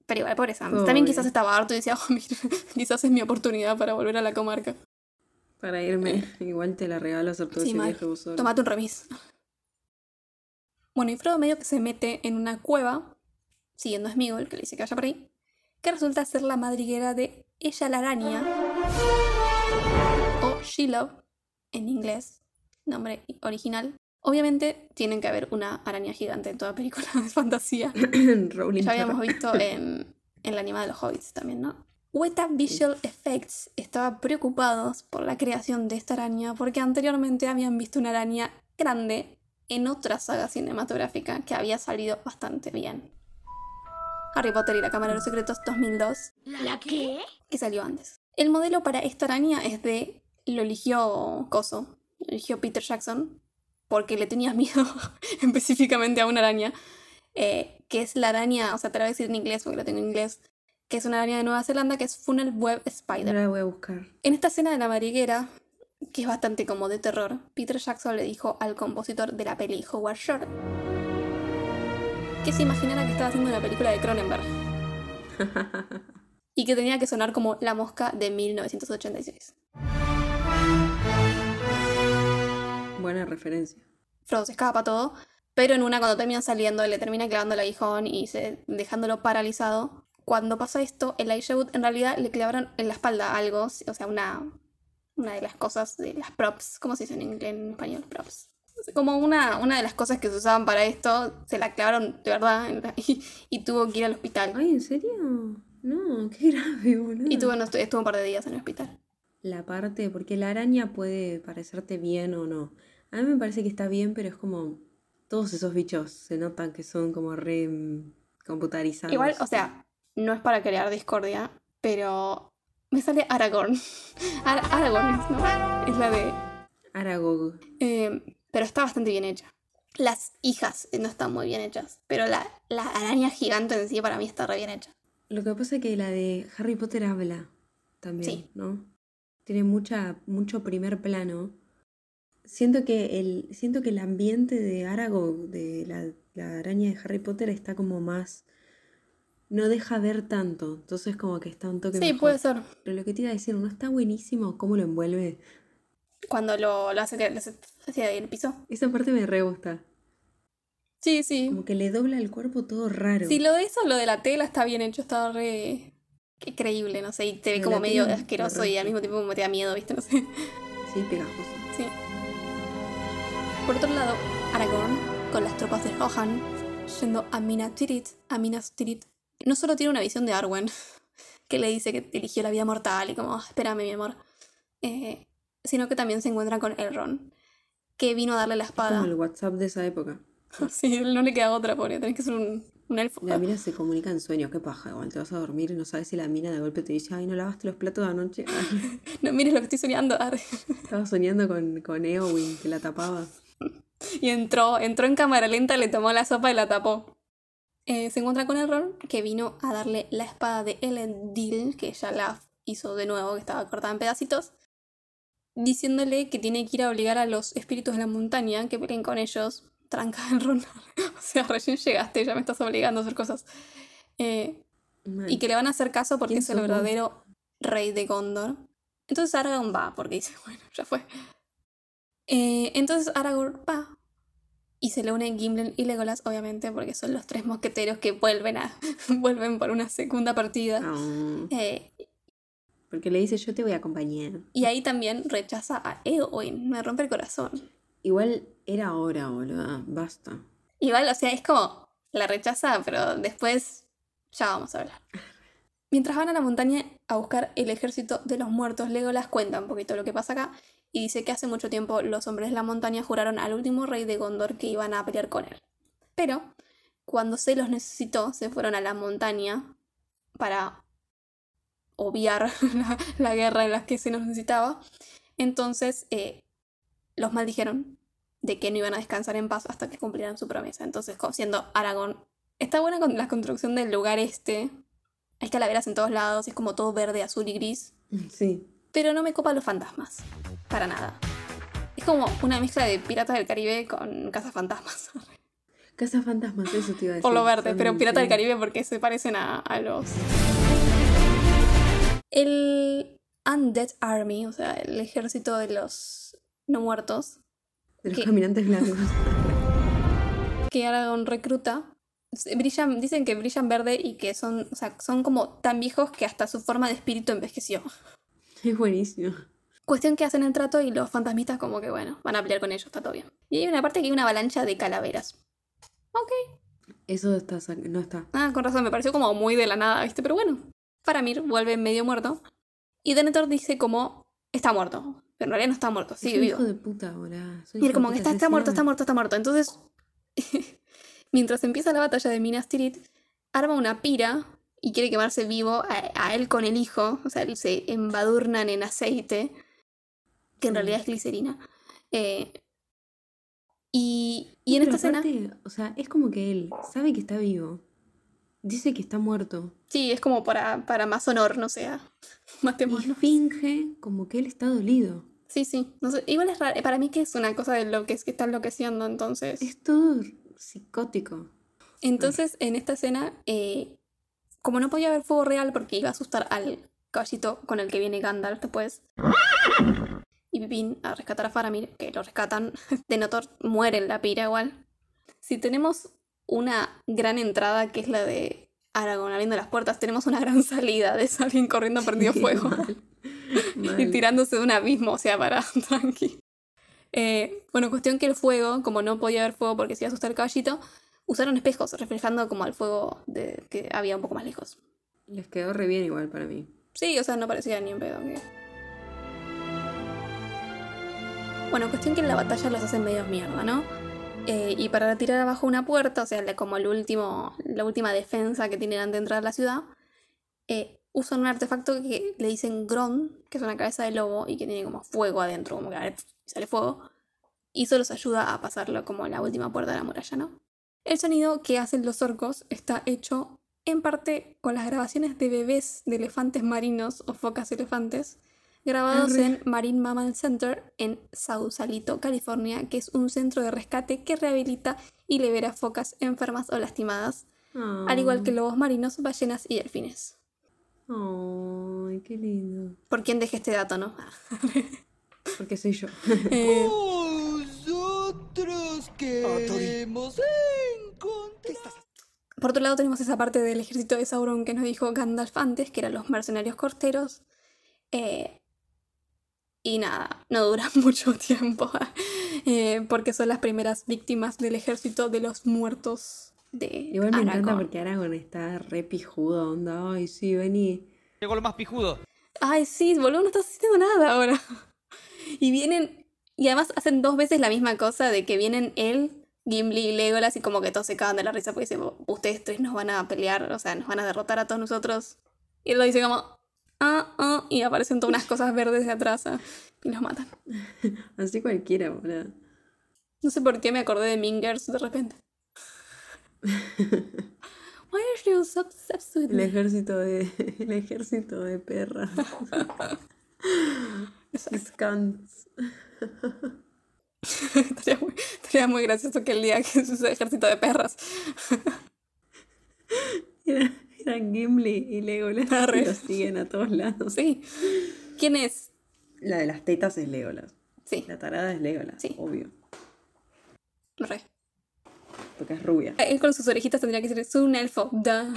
S2: Pero igual, pobre Sam. También quizás estaba harto y decía, oh, mira, quizás es mi oportunidad para volver a la comarca.
S1: Para irme, igual te la regalo hacer todo
S2: Sí,
S1: viaje vos solo.
S2: Tomate un remis. Bueno, y Frodo medio que se mete en una cueva, siguiendo a Smigol, que le dice que vaya por ahí. que resulta ser la madriguera de Ella la araña, o She-Love en inglés, nombre original. Obviamente tienen que haber una araña gigante en toda película de fantasía. Ya habíamos visto en, en la animada de los Hobbits también, ¿no? Weta Visual Effects estaba preocupados por la creación de esta araña porque anteriormente habían visto una araña grande en otra saga cinematográfica que había salido bastante bien. Harry Potter y la Cámara de los Secretos 2002,
S7: ¿La qué?
S2: que salió antes. El modelo para esta araña es de... lo eligió Coso, lo eligió Peter Jackson, porque le tenía miedo específicamente a una araña, eh, que es la araña, o sea, te la voy a decir en inglés porque la tengo en inglés, que es una araña de Nueva Zelanda que es Funnel Web Spider.
S1: Ahora la voy a buscar.
S2: En esta escena de la madriguera, que es bastante como de terror, Peter Jackson le dijo al compositor de la peli, Howard Shore, que se imaginara que estaba haciendo una película de Cronenberg. y que tenía que sonar como La Mosca de 1986.
S1: Buena referencia.
S2: Frodo se escapa todo, pero en una cuando terminan saliendo le termina clavando el aguijón y se, dejándolo paralizado. Cuando pasa esto, el Wood en realidad le clavaron en la espalda algo, o sea, una, una de las cosas de las props, ¿cómo se dice en, inglés, en español? Props. Como una, una de las cosas que se usaban para esto, se la clavaron de verdad y, y tuvo que ir al hospital.
S1: Ay, ¿en serio? No, qué grave, boludo.
S2: Y tuvo, no, estu- estuvo un par de días en el hospital.
S1: La parte, porque la araña puede parecerte bien o no. A mí me parece que está bien, pero es como. Todos esos bichos se notan que son como re computarizados.
S2: Igual, o sea, no es para crear discordia, pero me sale Aragorn. Ar- Aragorn, ¿no? Es la de
S1: Aragog.
S2: Eh, pero está bastante bien hecha. Las hijas no están muy bien hechas, pero la, la araña gigante en sí para mí está re bien hecha.
S1: Lo que pasa es que la de Harry Potter habla también,
S2: Sí.
S1: ¿no? Tiene mucha, mucho primer plano. Siento que el, siento que el ambiente de Aragog, de la, la araña de Harry Potter, está como más. No deja ver tanto. Entonces como que está un toque
S2: Sí,
S1: mejor.
S2: puede ser.
S1: Pero lo que te iba a decir, ¿no está buenísimo cómo lo envuelve?
S2: Cuando lo, lo hace, lo hace hacia el piso.
S1: Esa parte me re gusta.
S2: Sí, sí.
S1: Como que le dobla el cuerpo todo raro.
S2: Si lo de eso, lo de la tela está bien hecho, está re qué creíble, no sé, y te ve como medio asqueroso y al mismo tiempo me te da miedo, ¿viste? No sé.
S1: Sí, pegajoso.
S2: Sí. Por otro lado, Aragorn, con las tropas de Rohan, yendo a Minas Tirith, a Minas Tirith, no solo tiene una visión de Arwen, que le dice que eligió la vida mortal y como, "Ah, espérame mi amor, eh, sino que también se encuentra con Elrond, que vino a darle la
S1: Es como el
S2: espada.
S1: WhatsApp de esa época.
S2: Sí, no le queda otra, pobre, tenés que ser un, un elfo.
S1: La mina se comunica en sueños, qué paja, igual te vas a dormir y no sabes si la mina de golpe te dice, ay, no lavaste los platos de anoche.
S2: No mires lo que estoy soñando.
S1: estaba soñando con, con Eowyn, que la tapaba.
S2: Y entró, entró en cámara lenta, le tomó la sopa y la tapó. Eh, se encuentra con Elrond, que vino a darle la espada de Elendil, que ya la hizo de nuevo, que estaba cortada en pedacitos, diciéndole que tiene que ir a obligar a los espíritus de la montaña que peleen con ellos. Tranca Elrond. o sea, recién llegaste, ya me estás obligando a hacer cosas. Eh, y que le van a hacer caso porque
S1: ¿Quién
S2: es el verdadero rey de Gondor. Entonces Aragorn va, porque dice, bueno, ya fue. Eh, entonces Aragorn va. Y se le unen Gimli y Legolas, obviamente, porque son los tres mosqueteros que vuelven a vuelven por una segunda partida.
S1: Ah,
S2: Eh,
S1: porque le dice, yo te voy a acompañar.
S2: y ahí también rechaza a Eowyn. Me rompe el corazón.
S1: Igual era hora, boluda, basta.
S2: Igual, o sea, es como la rechaza, pero después ya vamos a hablar. Mientras van a la montaña a buscar el ejército de los muertos, Legolas cuenta un poquito lo que pasa acá y dice que hace mucho tiempo los hombres de la montaña juraron al último rey de Gondor que iban a pelear con él. Pero cuando se los necesitó, se fueron a la montaña para obviar la, la guerra en la que se nos necesitaba. Entonces eh, los maldijeron de que no iban a descansar en paz hasta que cumplieran su promesa. Entonces, siendo Aragón, está buena con la construcción del lugar este. Hay calaveras en todos lados, es como todo verde, azul y gris.
S1: Sí.
S2: Pero no me copa los fantasmas. Para nada. Es como una mezcla de Piratas del Caribe con Cazafantasmas.
S1: Casa Fantasmas, eso te iba a decir.
S2: Por lo verde,
S1: Son-
S2: pero Piratas del. Caribe porque se parecen a, a los. El Undead Army, o sea, el ejército de los no muertos,
S1: De los caminantes blancos.
S2: que Aragorn recluta, brillan, dicen que brillan verde y que son, o sea, son como tan viejos que hasta su forma de espíritu envejeció.
S1: Es buenísimo.
S2: Cuestión que hacen el trato y los fantasmitas como que bueno, van a pelear con ellos, está todo bien. Y hay una parte que hay una avalancha de calaveras. Ok.
S1: Eso está, no está.
S2: Ah, con razón, me pareció como muy de la nada, ¿viste? Pero bueno. Faramir vuelve medio muerto. Y Denethor dice como está muerto. Pero en realidad no está muerto, sigue
S1: un
S2: vivo.
S1: hijo de puta,
S2: él
S1: hijo
S2: como que está, está muerto, está muerto, está muerto. Entonces, mientras empieza la batalla de Minas Tirith, arma una pira y quiere quemarse vivo a, a él con el hijo. O sea, se embadurnan en aceite, que en realidad es glicerina. Eh, y, y en
S1: Pero
S2: esta escena,
S1: O sea, es como que él sabe que está vivo. Dice que está muerto.
S2: sí, es como para, para más honor, no sea.
S1: Y
S2: Matémoslo.
S1: finge como que él está dolido.
S2: Sí, sí. No sé, igual es raro. Para mí que es una cosa de lo que es que está enloqueciendo, entonces.
S1: Es todo psicótico.
S2: Entonces, en esta escena, eh, como no podía haber fuego real porque iba a asustar al caballito con el que viene Gandalf después, y Pipín a rescatar a Faramir, que lo rescatan, Denethor muere en la pira igual. Si tenemos una gran entrada, que es la de Aragorn abriendo las puertas, tenemos una gran salida de alguien corriendo prendido fuego
S1: Mal.
S2: y tirándose de un abismo, o sea, para tranqui. Eh, bueno, cuestión que el fuego, como no podía haber fuego porque se iba a asustar el caballito, usaron espejos reflejando como al fuego de, que había un poco más lejos.
S1: Les quedó re bien igual para mí.
S2: Sí, o sea, no parecía ni un pedo. que- Bueno, cuestión que en la batalla los hacen medio mierda, ¿no? Eh, y para tirar abajo una puerta, o sea, como el último, la última defensa que tienen antes de entrar a la ciudad, eh, usan un artefacto que le dicen Gron, que es una cabeza de lobo y que tiene como fuego adentro, como que sale fuego. Y eso los ayuda a pasarlo como la última puerta de la muralla, ¿no? El sonido que hacen los orcos está hecho en parte con las grabaciones de bebés de elefantes marinos o focas elefantes grabados
S1: Arre.
S2: en Marine Mammal Center en Sausalito, California, que es un centro de rescate que rehabilita y libera focas enfermas o lastimadas, al igual que lobos marinos, ballenas y delfines.
S1: Ay, qué lindo.
S2: ¿Por quién dejé este dato, no?
S1: Porque soy yo.
S2: Eh,
S4: Nosotros queremos encontrar.
S2: Por otro lado tenemos esa parte del ejército de Sauron que nos dijo Gandalf antes, que eran los mercenarios corteros. Eh, y nada, no duran mucho tiempo, eh, porque son las primeras víctimas del ejército de los muertos de
S1: Igual me encanta
S2: Aragorn.
S1: porque Aragorn está re pijudo, onda. Ay, sí, vení.
S8: Llegó lo más pijudo.
S2: Ay, sí, boludo, no estás haciendo nada ahora. Y vienen, y además hacen dos veces la misma cosa de que vienen él, Gimli y Legolas y como que todos se cagan de la risa porque dicen, ustedes tres nos van a pelear, o sea, nos van a derrotar a todos nosotros. Y él lo dice como, ah, ah, y aparecen todas unas cosas verdes de atrás ah, y los matan.
S1: Así cualquiera, boludo.
S2: No sé por qué me acordé de Mingers de repente. Why are you so obsessed with
S1: El ejército de. El ejército de perras. Scans.
S2: estaría, muy, estaría muy gracioso que el día que es un ejército de perras.
S1: Era- Eran Gimli y Legolas.
S2: Arre.
S1: Y los siguen a todos lados.
S2: Sí. ¿Quién es?
S1: La de las tetas es Legolas.
S2: Sí,
S1: La tarada es Legolas,
S2: Sí.
S1: obvio.
S2: re.
S1: Porque es rubia.
S2: Él con sus orejitas tendría que ser es un elfo. Duh.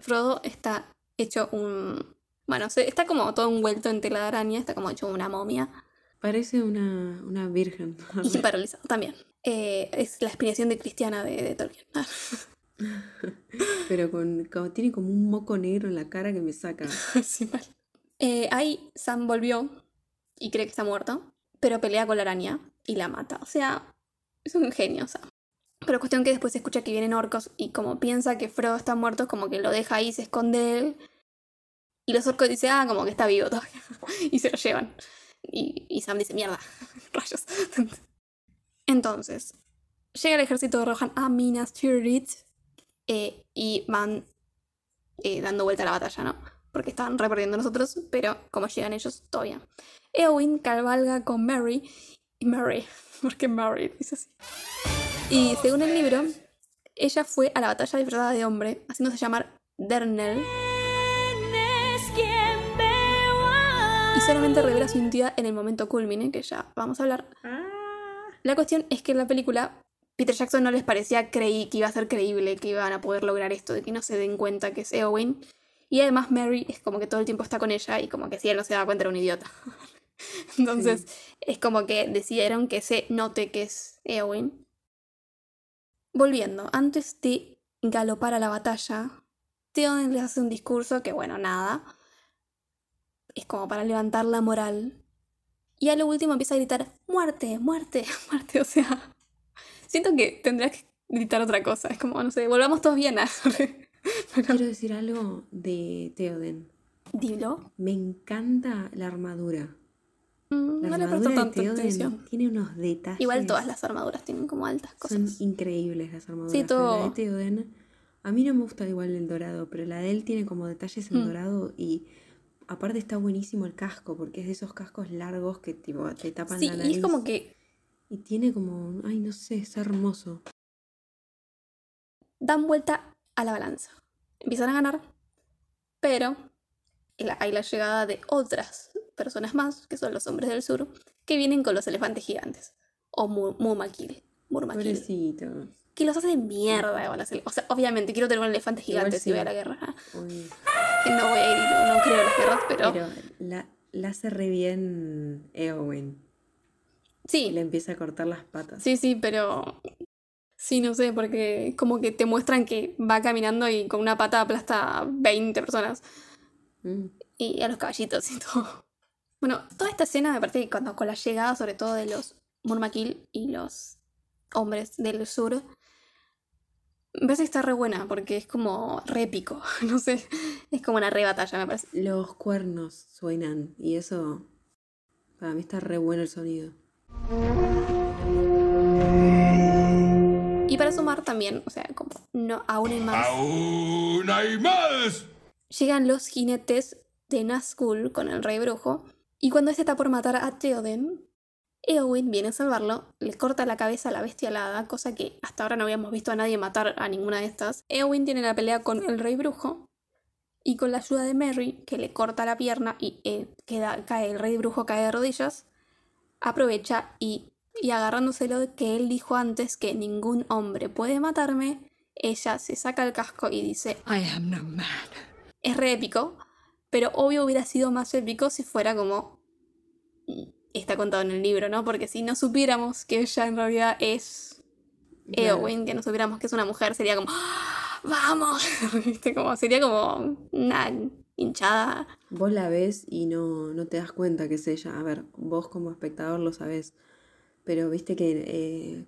S2: Frodo está hecho un. Bueno, se- está como todo envuelto en tela de araña, está como hecho una momia.
S1: Parece una, una virgen.
S2: Y paralizado también. Eh, es la inspiración de Cristiana de, de Tolkien.
S1: Pero con, tiene como un moco negro en la cara que me saca.
S2: sí, mal. Eh, ahí Sam volvió y cree que está muerto, pero pelea con la araña y la mata. O sea, es un genio, Sam. Pero cuestión que después se escucha que vienen orcos y como piensa que Frodo está muerto, como que lo deja ahí, se esconde él. Y los orcos dicen, ah, como que está vivo todavía. y se lo llevan. Y, Sam dice, mierda, rayos. Entonces, llega el ejército de Rohan a Minas Tirith eh, y van eh, dando vuelta a la batalla, ¿no? Porque estaban reperdiendo nosotros, pero como llegan ellos, bien. Eowyn cabalga con Mary, y Mary, porque Mary dice así. Y según el libro, ella fue a la batalla disfrazada de hombre, haciéndose llamar Dernel. Y solamente revela su identidad en el momento culmine, que ya vamos a hablar. La cuestión es que en la película Peter Jackson no les parecía creí que iba a ser creíble que iban a poder lograr esto, de que no se den cuenta que es Eowyn. Y además Mary es como que todo el tiempo está con ella y como que si él no se da cuenta era un idiota. Entonces es como que decidieron que se note que es Eowyn. Volviendo, antes de galopar a la batalla, Theoden les hace un discurso que, bueno, nada. Es como para levantar la moral. Y a lo último empieza a gritar, muerte, muerte, muerte. O sea, siento que tendría que gritar otra cosa. Es como, no sé, volvamos todos bien a...
S1: Quiero decir algo de Theoden.
S2: Dilo.
S1: Me encanta la armadura.
S2: Mm,
S1: La
S2: no le
S1: armadura de
S2: atención.
S1: tiene unos detalles.
S2: Igual todas las armaduras tienen como altas
S1: Son
S2: cosas.
S1: increíbles las armaduras.
S2: Sí,
S1: pero La
S2: todo.
S1: de Theoden, a mí no me gusta igual el dorado, pero la de él tiene como detalles en
S2: Mm.
S1: dorado y aparte está buenísimo el casco, porque es de esos cascos largos que tipo te tapan
S2: Sí,
S1: la
S2: y
S1: nariz.
S2: es como que
S1: Y tiene como, ay, no sé, es hermoso.
S2: dan vuelta a la balanza. Empiezan a ganar, pero hay la llegada de otras personas más, que son los hombres del sur, que vienen con los elefantes gigantes. O Mu- Mumakil. Murmakil.
S1: Pobrecito.
S2: Que los hace mierda O sea, obviamente quiero tener un elefante gigante si voy a la guerra.
S1: Uy,
S2: no voy a ir, no, no creo en las guerras, pero,
S1: Pero la, la hace re bien Eowyn. Y
S2: sí,
S1: le empieza a cortar las patas.
S2: sí, sí, pero sí, no sé, porque como que te muestran que va caminando y con una pata aplasta a 20 personas.
S1: Mm.
S2: y a los caballitos y todo. Bueno, toda esta escena me parece que cuando con la llegada sobre todo de los Murmakil y los hombres del sur, me parece que está re buena porque es como re épico, no sé, es como una re batalla me parece.
S1: Los cuernos suenan y eso, para mí está re bueno el sonido.
S2: Y para sumar también, o sea, como no, aún hay más,
S3: ¡Aún hay más!
S2: llegan los jinetes de Nazgûl con el rey brujo y cuando este está por matar a Theoden, Eowyn viene a salvarlo, le corta la cabeza a la bestia alada, cosa que hasta ahora no habíamos visto a nadie matar a ninguna de estas. Eowyn tiene la pelea con el rey brujo y con la ayuda de Merry, que le corta la pierna y eh, queda, cae, el rey brujo cae de rodillas, aprovecha y, y agarrándoselo de que él dijo antes que ningún hombre puede matarme, ella se saca el casco y dice,
S7: I am no man.
S2: es re épico, pero obvio hubiera sido más épico si fuera como está contado en el libro, ¿no? Porque si no supiéramos que ella en realidad es. Eowyn, que no supiéramos que es una mujer, sería como ¡Ah! ¡Vamos! ¿Viste? Como, sería como una hinchada.
S1: Vos la ves y no, no te das cuenta que es ella. A ver, vos como espectador lo sabés. Pero viste que eh,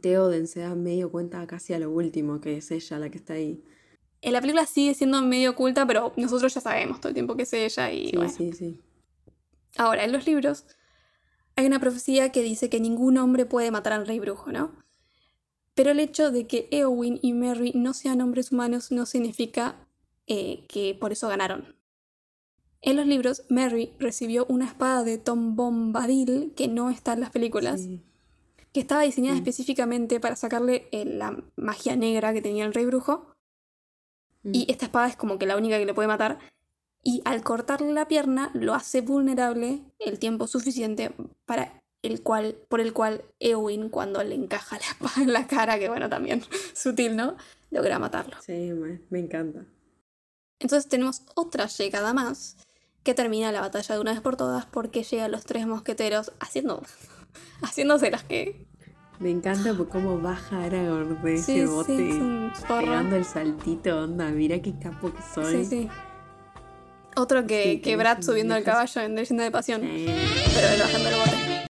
S1: Theoden se da medio cuenta casi a lo último que es ella la que está ahí.
S2: En la película sigue siendo medio oculta, pero nosotros ya sabemos todo el tiempo que es ella y
S1: Sí,
S2: bueno.
S1: sí, sí.
S2: Ahora, en los libros hay una profecía que dice que ningún hombre puede matar al rey brujo, ¿no? Pero el hecho de que Eowyn y Merry no sean hombres humanos no significa eh, que por eso ganaron. En los libros, Merry recibió una espada de Tom Bombadil que no está en las películas,
S1: Sí.
S2: que estaba diseñada
S1: Mm.
S2: específicamente para sacarle eh, la magia negra que tenía el rey brujo.
S1: Mm.
S2: Y esta espada es como que la única que le puede matar. Y al cortarle la pierna lo hace vulnerable el tiempo suficiente para el cual, por el cual Eowyn, cuando le encaja la espada en la cara, que bueno, también sutil, ¿no? Logra matarlo.
S1: Sí, me, me encanta.
S2: Entonces tenemos otra llegada más que termina la batalla de una vez por todas porque llegan los tres mosqueteros haciendo haciéndose las que
S1: Me encanta por cómo baja Aragorn de
S2: Sí,
S1: ese
S2: sí,
S1: bote.
S2: es un zorro.
S1: pegando el saltito, onda. Mira qué capo que soy.
S2: Sí, sí. Otro que,
S1: Sí,
S2: que Brad subiendo al caballo en Leyenda de Pasión. Pero él bajando el bote.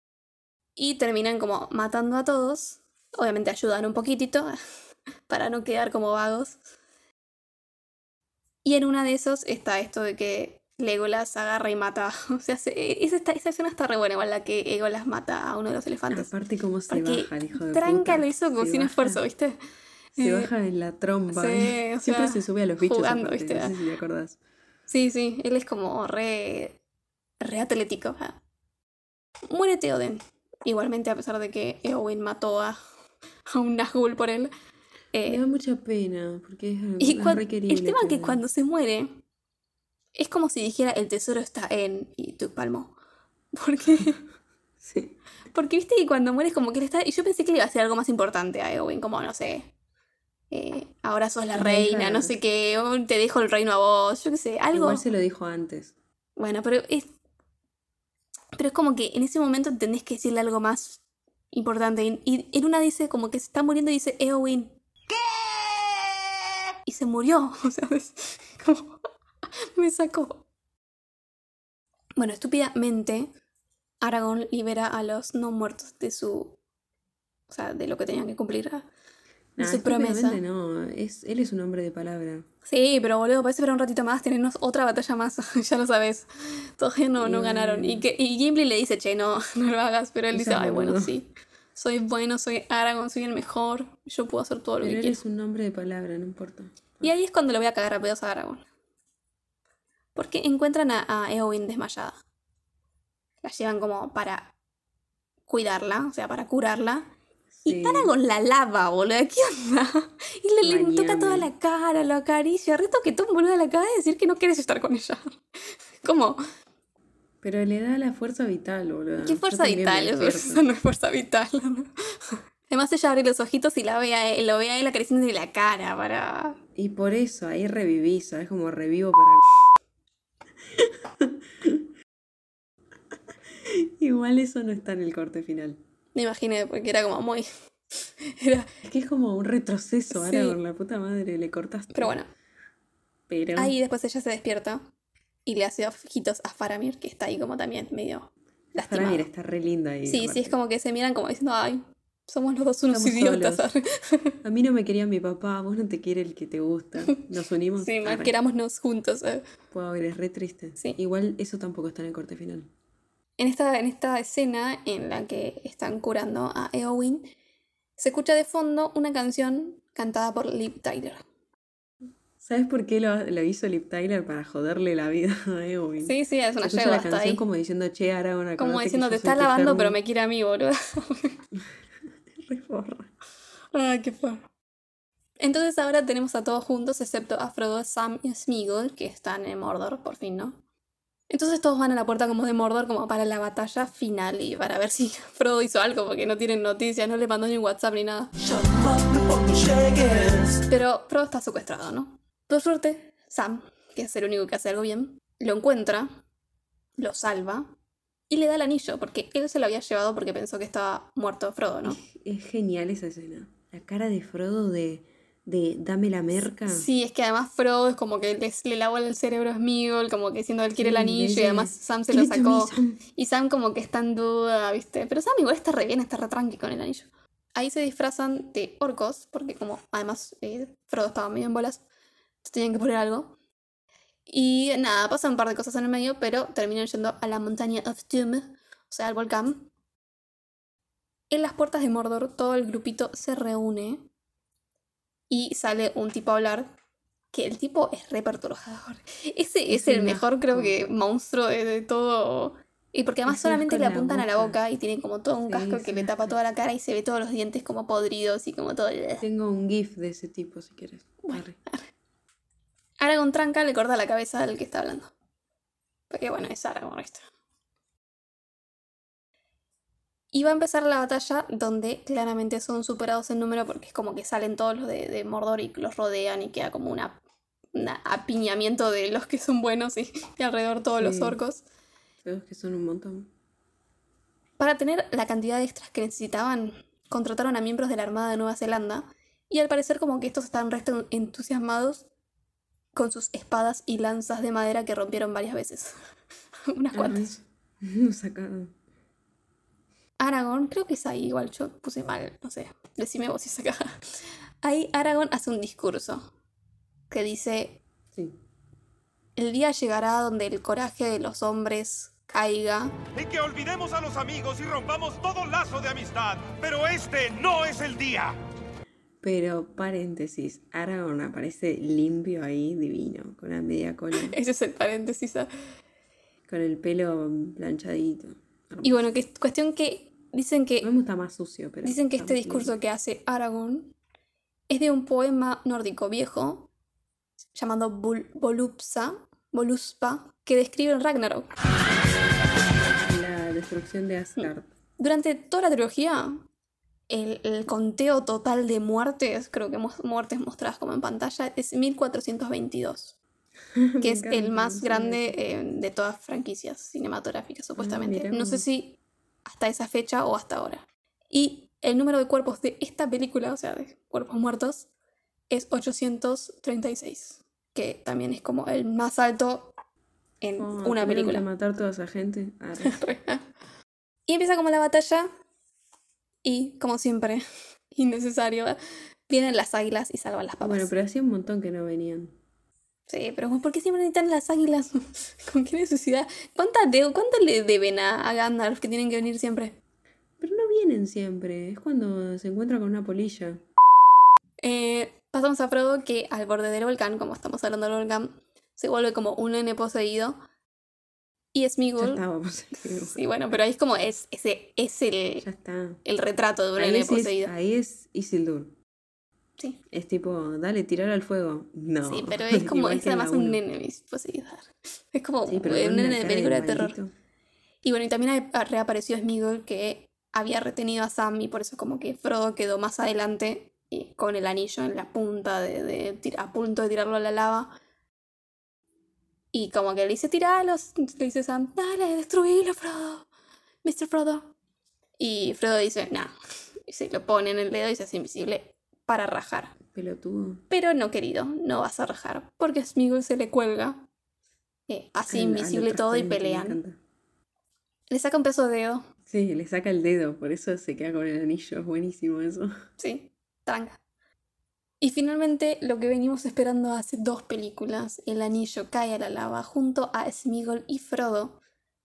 S2: Y terminan como matando a todos. Obviamente ayudan un poquitito para no quedar como vagos. Y en una de esos está esto de que Legolas agarra y mata. O sea, se- esa, esa escena está re buena, igual la que Legolas mata a uno de los elefantes.
S1: aparte cómo se
S2: Porque
S1: baja el hijo de
S2: Tranca lo hizo como sin
S1: baja-
S2: esfuerzo, ¿viste?
S1: Se
S2: Eh,
S1: baja en la eh.
S2: o
S1: Siempre
S2: sea,
S1: se sube a los bichos.
S2: jugando,
S1: aparte,
S2: ¿viste?
S1: No sé si te acordás.
S2: Sí, sí, él es como re, re atlético. ah. Muere Theoden. Igualmente, a pesar de que Eowyn mató a, a un Nazgûl por él. eh,
S1: Me da mucha pena, porque es,
S2: y
S1: es
S2: el tema es que
S1: pero-
S2: cuando se muere, es como si dijera el tesoro está en y tú palmo. Porque
S1: Sí.
S2: Porque viste que cuando mueres como que él está... Y yo pensé que le iba a hacer algo más importante a Eowyn, como, no sé... eh, ahora sos la reina, no sé qué, o te dejo el reino a vos, yo qué sé, algo...
S1: Igual se lo dijo antes.
S2: Bueno, pero es... Pero es como que en ese momento tenés que decirle algo más importante. Y, y en una dice como que se está muriendo y dice Eowyn. ¿Qué? Y se murió. O sea, es como... Me sacó. Bueno, estúpidamente, Aragorn libera a los no muertos de su... O sea, de lo que tenían que cumplir. Ah,
S1: Nah,
S2: su promesa.
S1: no, es, él es un hombre de palabra.
S2: Sí, pero boludo, parece para un ratito más tenernos otra batalla más, ya lo sabes. Todavía no, no ganaron. Y, que, y Gimli le dice, che, no, no lo hagas, pero él dice, ay, bueno,
S1: boludo".
S2: sí. Soy bueno, soy Aragorn, soy el mejor. Yo puedo hacer todo lo
S1: Pero
S2: que
S1: él
S2: quiero.
S1: es un hombre de palabra, no importa.
S2: Y ahí es cuando le voy a cagar a pedos a Aragorn. Porque encuentran a, a Eowyn desmayada. La llevan como para cuidarla, o sea, para curarla.
S1: Sí.
S2: Y Aragorn la lava, boludo. ¿Qué onda? Y le, le toca toda la cara, lo acaricia. Reto que tú, boludo, le acaba de decir que no quieres estar con ella. ¿Cómo?
S1: Pero le da la fuerza vital, boludo.
S2: ¿Qué fuerza vital? Eso, no es fuerza vital. Además, ella abre los ojitos y la ve a él, lo ve a él acariciándole la cara para.
S1: Y por eso, ahí revivís, ¿sabes? Como revivo para... Igual eso no está en el corte final.
S2: Me imaginé, porque era como muy. Era.
S1: Es que es como un retroceso,
S2: Sí.
S1: ahora con la puta madre, le cortaste.
S2: Pero bueno,
S1: Pero...
S2: ahí después ella se despierta y le hace ojitos a Faramir, que está ahí como también medio lastimado.
S1: mira, está re linda ahí.
S2: Sí, sí, es como que se miran como diciendo, ay, somos los dos unos
S1: Estamos
S2: idiotas.
S1: solos. A mí no me quería mi papá, vos no te quiere el que te gusta. Nos unimos.
S2: sí, más querámonos juntos. eh.
S1: Puedo ver, es re triste.
S2: Sí.
S1: Igual eso tampoco está en el corte final.
S2: En esta, en esta escena en la que están curando a Eowyn, se escucha de fondo una canción cantada por Liv Tyler.
S1: ¿Sabes por qué lo, lo hizo Lip Tyler? Para joderle la vida a Eowyn.
S2: Sí, sí, es
S1: Se
S2: una
S1: escucha
S2: yegua
S1: la canción
S2: ahí.
S1: como diciendo, che, Aragorn, acordate
S2: Como diciendo, te
S1: tu
S2: lavando,
S1: germo".
S2: pero me quiere a mí, boludo.
S1: Re forra.
S2: Ay, qué fue. Entonces ahora tenemos a todos juntos, excepto a Frodo, Sam y Smeagol, que están en Mordor, por fin, ¿no? Entonces todos van a la puerta como de Mordor, como para la batalla final y para ver si Frodo hizo algo, porque no tienen noticias, no le mandó ni WhatsApp ni nada. Pero Frodo está secuestrado, ¿no? Por suerte, Sam, que es el único que hace algo bien, lo encuentra, lo salva y le da el anillo, porque él se lo había llevado porque pensó que estaba muerto Frodo, ¿no?
S1: Es genial esa escena. La cara de Frodo de, de dame la merca.
S2: Sí, es que además Frodo es como que les, le lavó el cerebro a Smeagol, como que diciendo él quiere el
S1: Sí,
S2: anillo y además Sam se
S1: "Give
S2: lo sacó.
S1: Sam".
S2: Y Sam como que está en duda, ¿viste? Pero Sam igual está re bien, está re tranqui con el anillo. Ahí se disfrazan de orcos, porque como además eh, Frodo estaba medio en bolas, tenían que poner algo. Y nada, pasan un par de cosas en el medio, pero terminan yendo a la montaña of Doom, o sea, al volcán. En las puertas de Mordor, todo el grupito se reúne y sale un tipo a hablar. Que el tipo es re perturbador. Ese es,
S1: Es
S2: el mejor, creo que, monstruo de, de todo. Y porque además
S1: Es
S2: solamente le
S1: la
S2: apuntan a la
S1: boca.
S2: y tiene como todo un
S1: Sí,
S2: casco que le tapa toda la cara y se ve todos los dientes como podridos y como todo.
S1: Tengo un GIF de ese tipo, si quieres. Arre.
S2: Aragorn tranca le corta la cabeza al que está hablando. Porque bueno, es Aragorn esto. Y va a empezar la batalla donde claramente son superados en número porque es como que salen todos los de, de Mordor y los rodean y queda como una, un apiñamiento de los que son buenos y, y alrededor todos los orcos.
S1: Sabes que son un montón.
S2: Para tener la cantidad de extras que necesitaban, contrataron a miembros de la Armada de Nueva Zelanda y al parecer como que estos están resto entusiasmados con sus espadas y lanzas de madera que rompieron varias veces. Unas cuantas.
S1: Arre. Sacaron.
S2: Aragorn, creo que es ahí, igual yo puse mal, no sé, decime vos si es acá. Ahí Aragorn hace un discurso que dice,
S1: Sí.
S2: el día llegará donde el coraje de los hombres caiga
S3: Y que olvidemos a los amigos y rompamos todo lazo de amistad. Pero este no es el día.
S1: Pero, paréntesis, Aragorn aparece limpio ahí, divino, con la media cola,
S2: Ese es el paréntesis. ¿ah?
S1: con el pelo planchadito.
S2: Y bueno, que es cuestión que dicen que
S1: No me gusta más sucio, pero.
S2: Dicen que este discurso que hace Aragorn es de un poema nórdico viejo llamado Vol- Volupsa, Voluspa, que describe el Ragnarok.
S1: La destrucción de Asgard.
S2: Durante toda la trilogía, el, el conteo total de muertes, creo que mu- muertes mostradas como en pantalla, es 1422. Que es el más grande eh, de todas franquicias cinematográficas, supuestamente.
S1: mira
S2: no sé si hasta esa fecha o hasta ahora. Y el número de cuerpos de esta película, o sea, de cuerpos muertos, es 836. Que también es como el más alto en
S1: Oh,
S2: una película.
S1: que matar toda esa gente.
S2: Y empieza como la batalla. Y, como siempre, innecesario, vienen las águilas y salvan las papas.
S1: bueno, pero hacía un montón que no venían.
S2: Sí, pero ¿por qué siempre necesitan las águilas? ¿Con qué necesidad? ¿Cuánta de- ¿Cuánto le deben a, a Gandalf que tienen que venir siempre?
S1: Pero no vienen siempre. Es cuando se encuentra con una polilla.
S2: Eh, pasamos a Frodo que al borde del volcán, como estamos hablando del volcán, se vuelve como un nene poseído. Y
S1: estábamos.
S2: Sí, bueno, pero ahí es como es, ese, es el,
S1: Ya está.
S2: el retrato de un
S1: Ahí
S2: nene
S1: es,
S2: poseído.
S1: ahí es Isildur.
S2: Sí.
S1: Es tipo, dale, tirar al fuego. No.
S2: Sí, pero es como, es además un nene poseído. Es como
S1: Sí, pero
S2: un nene de película de terror.
S1: maldito.
S2: Y bueno, y también reapareció Smeagol que había retenido a Sam y por eso como que Frodo quedó más adelante y con el anillo en la punta de, de tir- a punto de tirarlo a la lava. Y como que le dice, tiralos, le dice Sam, dale, destruílo, Frodo, Mr. Frodo. Y Frodo dice, nah, y se lo pone en el dedo y se hace invisible para rajar.
S1: Pelotudo.
S2: Pero no, querido, no vas a rajar, porque Smeagol se le cuelga, eh, así
S1: Al-
S2: invisible todo y pelean. Le saca un pedazo de dedo,
S1: Sí, le saca el dedo, por eso se queda con el anillo. Es buenísimo eso.
S2: sí, tranca. Y finalmente, lo que venimos esperando hace dos películas, el anillo cae a la lava junto a Smeagol y Frodo.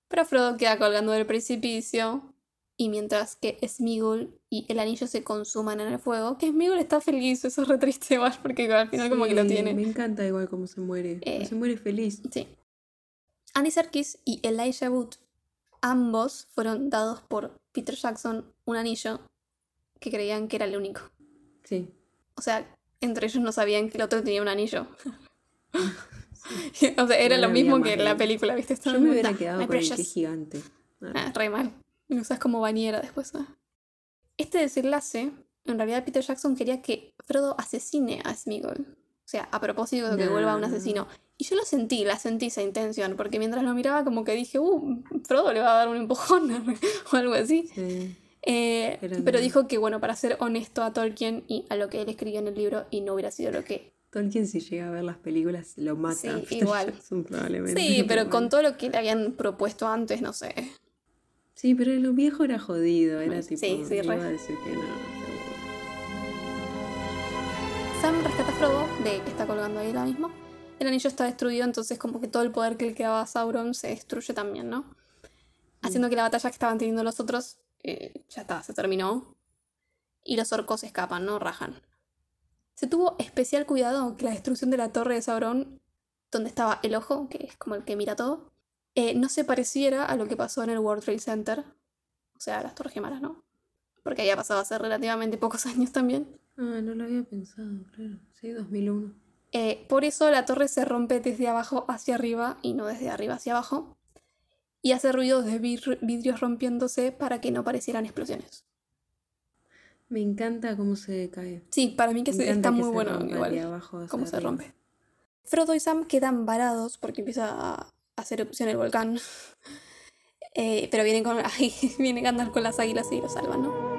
S2: Pero Frodo queda colgando del precipicio. Y mientras que Smeagol y el anillo se consuman en el fuego, que Smeagol está feliz, eso es re triste igual, porque al final como que lo tiene.
S1: Me encanta igual cómo se muere.
S2: Eh,
S1: se muere feliz.
S2: Sí. Andy Serkis y Elijah Wood, ambos fueron dados por Peter Jackson un anillo que creían que era el único.
S1: Sí.
S2: O sea, entre ellos no sabían que el otro tenía un anillo. o sea, era lo mismo que en la película, ¿viste?
S1: Yo me hubiera
S2: "Nah,
S1: quedado con el que es
S2: precious".
S1: gigante. Ah,
S2: re mal. Y lo usas como bañera después. ah. Este desenlace, en realidad Peter Jackson quería que Frodo asesine a Smeagol. O sea, a propósito de que vuelva un
S1: No.
S2: asesino. Y yo lo sentí, la sentí esa intención, porque mientras lo miraba como que dije, uh, Frodo le va a dar un empujón o algo así.
S1: sí.
S2: Eh,
S1: Pero
S2: pero
S1: no.
S2: dijo que, bueno, para ser honesto a Tolkien y a lo que él escribió en el libro, y no hubiera sido lo que...
S1: Tolkien si llega a ver las películas lo mata.
S2: Sí, igual.
S1: Jackson, probablemente.
S2: Sí, pero con todo lo que le habían propuesto antes, no sé.
S1: Sí, pero lo viejo era jodido. Era
S2: Sí,
S1: tipo.
S2: sí, re.
S1: iba a decir que no. seguro.
S2: Sam rescata a Frodo de que está colgando ahí ahora mismo. El anillo está destruido, entonces como que todo el poder que le quedaba a Sauron se destruye también, ¿no? Haciendo que la batalla que estaban teniendo los otros eh, ya está, se terminó. Y los orcos escapan, ¿no? Rajan. Se tuvo especial cuidado que la destrucción de la torre de Sauron, donde estaba el ojo, que es como el que mira todo, eh, no se pareciera a lo que pasó en el World Trade Center. O sea, las torres gemelas, ¿no? Porque había pasado hace relativamente pocos años también.
S1: Ah, no lo había pensado, claro. Sí, 2001.
S2: Eh, por eso la torre se rompe desde abajo hacia arriba y no desde arriba hacia abajo. Y hace ruidos de vidrios rompiéndose para que no parecieran explosiones.
S1: Me encanta cómo se cae.
S2: Sí, para mí que se- está
S1: que
S2: muy
S1: se
S2: bueno igual cómo se rompe. Frodo y Sam quedan varados porque empieza a hacer erupción el volcán. Eh, pero vienen con, ahí, viene Gandalf con las águilas y lo salvan, ¿no?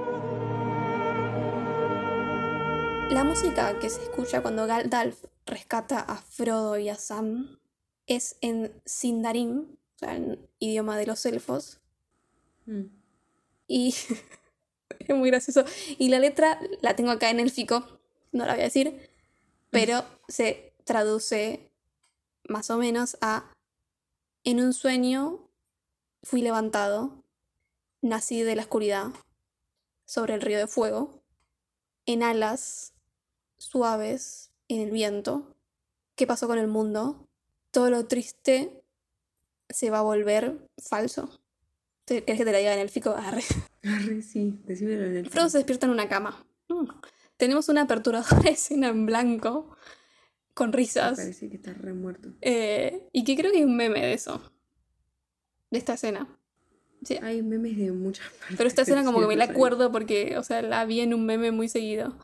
S2: La música que se escucha cuando Gandalf rescata a Frodo y a Sam es en Sindarin, o sea, en idioma de los elfos.
S1: Mm.
S2: Y es muy gracioso. Y la letra la tengo acá en élfico, no la voy a decir, pero se traduce más o menos a En un sueño fui levantado, nací de la oscuridad, sobre el río de fuego, en alas suaves en el viento. ¿Qué pasó con el mundo? Todo lo triste se va a volver falso. ¿Te- ¿Querés que te la diga en élfico? Arre.
S1: Arre, sí, decímelo en el
S2: Frodo se despierta en una cama. Mm. Tenemos una aperturadora escena en blanco, con risas,
S1: Parece que está re muerto.
S2: eh, y que creo que hay un meme de eso, de esta escena. Sí.
S1: Hay memes de muchas partes.
S2: Pero esta escena como que me la acuerdo porque, o sea, la vi en un meme muy seguido.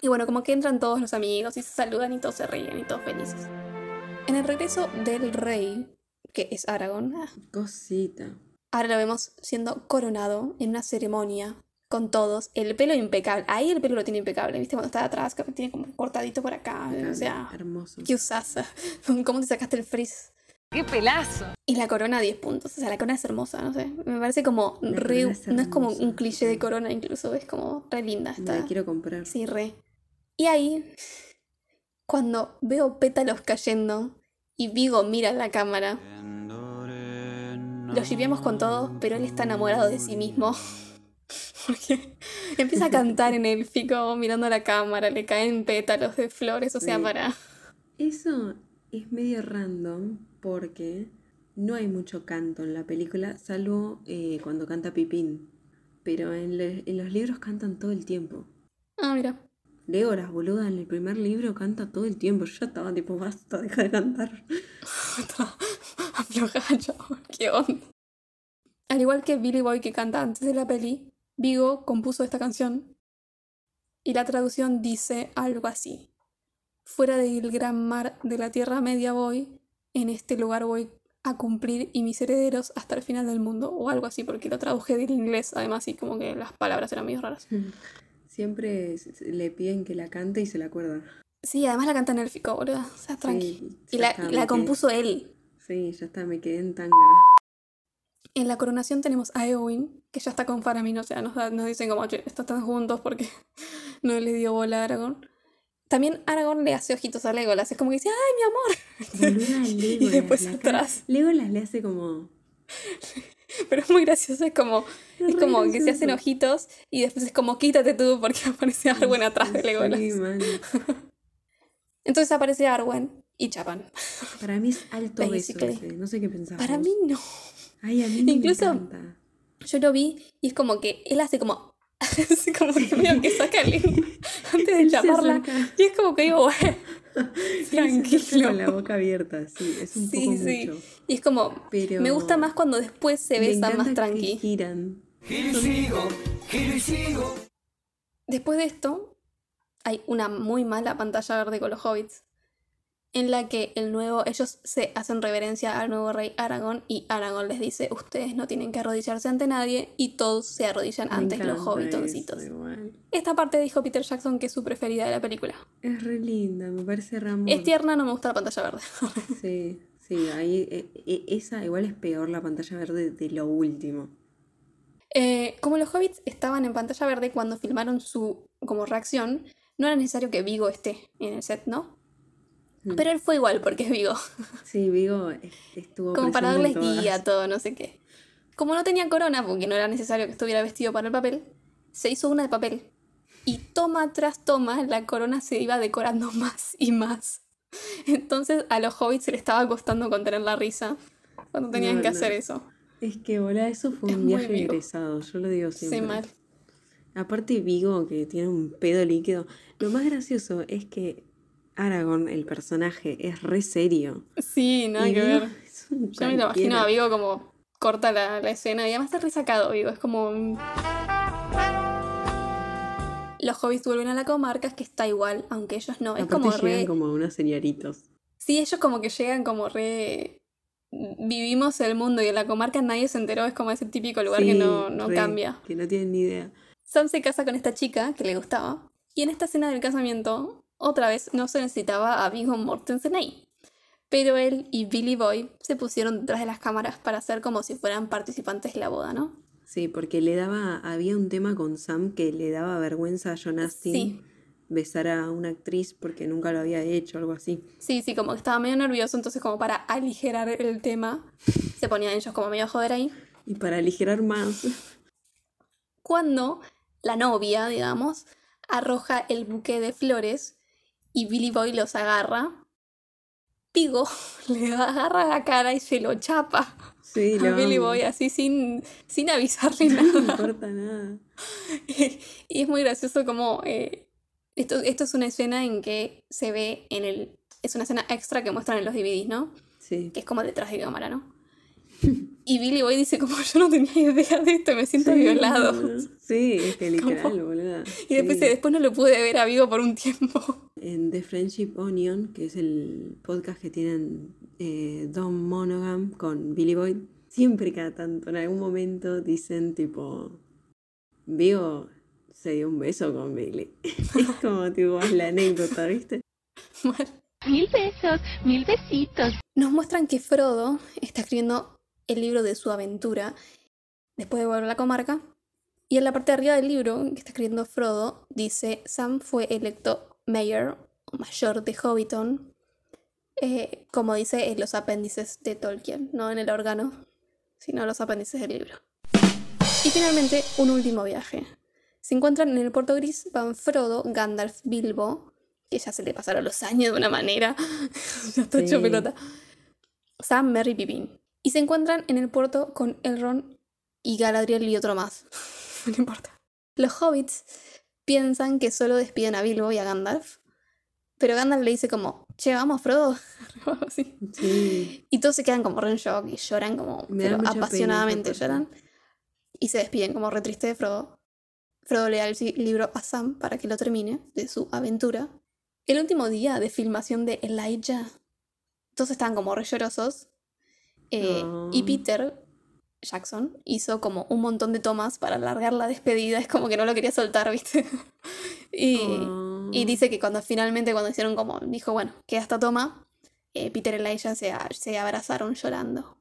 S2: Y bueno, como que entran todos los amigos y se saludan y todos se ríen y todos felices. En el regreso del rey, que es Aragorn, ah,
S1: Cosita.
S2: ahora lo vemos siendo coronado en una ceremonia con todos. El pelo impecable. Ahí el pelo lo tiene impecable, ¿viste? Cuando está atrás, que tiene como cortadito por acá. O sea,
S1: Hermoso.
S2: ¿qué usás? ¿Cómo te sacaste el frizz?
S9: ¡Qué pelazo!
S2: Y la corona 10 puntos. O sea, la corona es hermosa, no sé. Me parece como
S1: La
S2: re. no es como un cliché de corona, incluso. Es como re linda. Está.
S1: la quiero comprar.
S2: Sí, re. Y ahí, cuando veo pétalos cayendo y Vigo mira la cámara, lo shipeamos con todo, pero él está enamorado de sí mismo. Porque empieza a cantar en el fico mirando a la cámara, le caen pétalos de flores, o sea,
S1: Sí.
S2: para.
S1: Eso es medio random porque no hay mucho canto en la película, salvo eh, cuando canta Pipín. Pero en, los libros cantan todo el tiempo.
S2: Ah, mira.
S1: Legolas, boluda, en el primer libro canta todo el tiempo. Yo estaba tipo, basta, deja de cantar.
S2: Afloja, qué onda. Al igual que Billy Boy que canta antes de la peli, Vigo compuso esta canción y la traducción dice algo así. Fuera del gran mar de la Tierra Media voy, en este lugar voy a cumplir y mis herederos hasta el final del mundo, o algo así, porque lo traduje del inglés, además, y como que las palabras eran medio raras.
S1: Siempre le piden que la cante y se la acuerda.
S2: Sí, además la canta en élfico, boludo, o sea, tranqui.
S1: Sí,
S2: y la,
S1: está, quedé-
S2: compuso él.
S1: Sí, ya está, me quedé en tanga.
S2: En la coronación tenemos a Eowyn, que ya está con Faramir, o sea, nos, da- nos dicen como, che, están juntos porque no le dio bola a Aragorn. También Aragorn le hace ojitos a Legolas, es como que dice, ¡ay, mi amor! Y después atrás.
S1: Legolas le hace como.
S2: Pero es muy gracioso, es como, es como que se hacen ojitos y después es como, quítate tú porque aparece Arwen atrás de Legolas.
S1: Sí.
S2: Entonces aparece Arwen y chapan.
S1: Para mí es alto beso ese. No sé qué pensás.
S2: Para mí no.
S1: Ay, a mí me
S2: Incluso-
S1: encanta.
S2: Yo lo vi y es como que él hace como. Así como que medio que saca el antes de chaparla. Y es como que digo, bueno, tranquilo.
S1: Con la boca abierta, sí, es un
S2: Sí,
S1: poco
S2: sí.
S1: mucho.
S2: Y es como.
S1: Pero
S2: Me gusta más cuando después se besan más
S1: encanta que
S2: tranqui.
S1: giran.
S2: Después de esto, hay una muy mala pantalla verde con los hobbits. En la que el nuevo, ellos se hacen reverencia al nuevo rey Aragón y Aragón les dice, ustedes no tienen que arrodillarse ante nadie y todos se arrodillan
S1: Me
S2: ante los hobbitoncitos.
S1: eso.
S2: Esta parte dijo Peter Jackson que es su preferida de la película.
S1: Es re linda, me parece Ramón.
S2: Es tierna, no me gusta la pantalla verde.
S1: Sí, sí, ahí eh, eh, esa igual es peor la pantalla verde de lo último.
S2: Eh, como los hobbits estaban en pantalla verde cuando filmaron su como reacción, no era necesario que Vigo esté en el set, ¿no?
S1: Mm.
S2: Pero él fue igual porque es Vigo.
S1: Sí, Vigo es- estuvo
S2: como para darles guía, todo, no sé qué. Como no tenía corona, porque no era necesario que estuviera vestido para el papel, se hizo una de papel. Y toma tras toma, la corona se iba decorando más y más. Entonces a los hobbits se les estaba costando contener la risa cuando tenían
S1: No,
S2: que
S1: no.
S2: hacer eso.
S1: Es que, boludo, eso fue
S2: Es
S1: un viaje
S2: Vigo.
S1: egresado, yo lo digo siempre.
S2: Sí, mal.
S1: Aparte Vigo, que tiene un pedo líquido. Lo más gracioso es que Aragorn, el personaje, es re serio.
S2: Sí, nada
S1: Y
S2: que
S1: Vigo
S2: ver. Yo me lo imagino a Vigo como corta la, la escena y además está resacado Vigo, es como... Los hobbits vuelven a la comarca, es que está igual, aunque ellos no. Es como
S1: llegan
S2: re...
S1: como unos señoritos.
S2: Sí, ellos como que llegan como re... Vivimos el mundo y en la comarca nadie se enteró, es como ese típico lugar que no, no
S1: re,
S2: cambia.
S1: Que no tienen ni idea.
S2: Sam se casa con esta chica que le gustaba. Y en esta escena del casamiento, otra vez no se necesitaba a Viggo Mortensen ahí. Pero él y Billy Boy se pusieron detrás de las cámaras para hacer como si fueran participantes de la boda, ¿no?
S1: Sí, porque le daba, había un tema con Sam que le daba vergüenza a John Astin
S2: Sí.
S1: besar a una actriz porque nunca lo había hecho, algo así.
S2: Sí, sí, como que estaba medio nervioso, entonces como para aligerar el tema, se ponían ellos como medio a joder ahí.
S1: Y para aligerar más,
S2: Cuando la novia, digamos, arroja el buque de flores y Billy Boy los agarra, Pigo le agarra la cara y se lo chapa
S1: sí,
S2: a Billy
S1: amo.
S2: Boy así sin, sin avisarle
S1: No
S2: nada.
S1: importa nada.
S2: y es muy gracioso como... eh, esto, esto es una escena en que se ve en el... Es una escena extra que muestran en los DVDs, ¿no?
S1: Sí.
S2: Que es como detrás de cámara, ¿no? Y Billy Boy dice como yo no tenía idea de esto, me siento violado.
S1: Sí, es que literal,
S2: ¿Cómo?
S1: boluda.
S2: Y después, después no lo pude ver a vivo por un tiempo.
S1: En The Friendship Onion, que es el podcast que tienen eh, Don Monogam con Billy Boyd, siempre cada tanto, en algún momento dicen tipo, Vigo se dio un beso con Billy. es como tipo la anécdota, ¿viste?
S9: Mil besos, mil besitos.
S2: Nos muestran que Frodo está escribiendo el libro de su aventura después de volver a la comarca. Y en la parte de arriba del libro que está escribiendo Frodo dice, Sam fue electo mayor o mayor de Hobbiton, eh, como dice en los apéndices de Tolkien, no en el órgano, sino en los apéndices del libro. Y finalmente, un último viaje. Se encuentran en el Puerto Gris, van Frodo, Gandalf, Bilbo, que ya se le pasaron los años de una manera, ya está hecho
S1: Sí.
S2: pelota. Sam, Merry, Pippin. Y se encuentran en el puerto con Elrond y Galadriel y otro más. no importa. Los hobbits piensan que solo despiden a Bilbo y a Gandalf, pero Gandalf le dice como, che, vamos, Frodo.
S1: Sí.
S2: Y todos se quedan como re en shock y lloran como pero
S1: pena
S2: apasionadamente lloran. Y se despiden como re triste de Frodo. Frodo le da el libro a Sam para que lo termine de su aventura. El último día de filmación de Elijah, todos estaban como re llorosos. Eh, Y
S1: Oh.
S2: Peter Jackson hizo como un montón de tomas para alargar la despedida. Es como que no lo quería soltar, ¿viste? y, y dice que cuando finalmente, cuando hicieron como, dijo, bueno, queda esta toma, eh, Peter y Elijah se, se abrazaron llorando.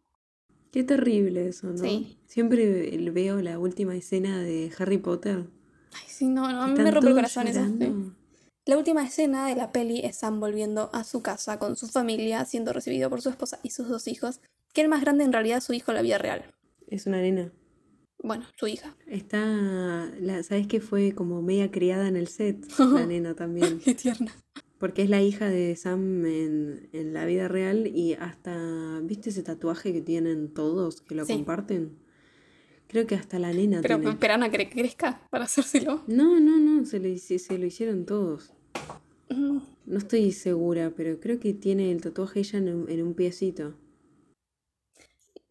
S1: Qué terrible eso, ¿no?
S2: Sí.
S1: Siempre veo la última escena de Harry Potter.
S2: Ay, sí, no, no, a mí me rompe el corazón eso. sí.
S1: llorando.
S2: La última escena de la peli es Sam volviendo a su casa con su familia, siendo recibido por su esposa y sus dos hijos, que el más grande en realidad es su hijo en la vida real.
S1: Es una nena.
S2: Bueno, su hija.
S1: Está, la, ¿sabes que fue como media criada en el set? La nena también.
S2: Qué tierna.
S1: Porque es la hija de Sam en, en la vida real y hasta, ¿viste ese tatuaje que tienen todos que lo
S2: Sí.
S1: comparten? Creo que hasta la nena
S2: Pero
S1: tiene.
S2: esperaron a que crezca para hacérselo.
S1: No, no, no, se lo, se lo hicieron todos.
S2: Mm,
S1: No estoy segura, pero creo que tiene el tatuaje ella en un, en un piecito.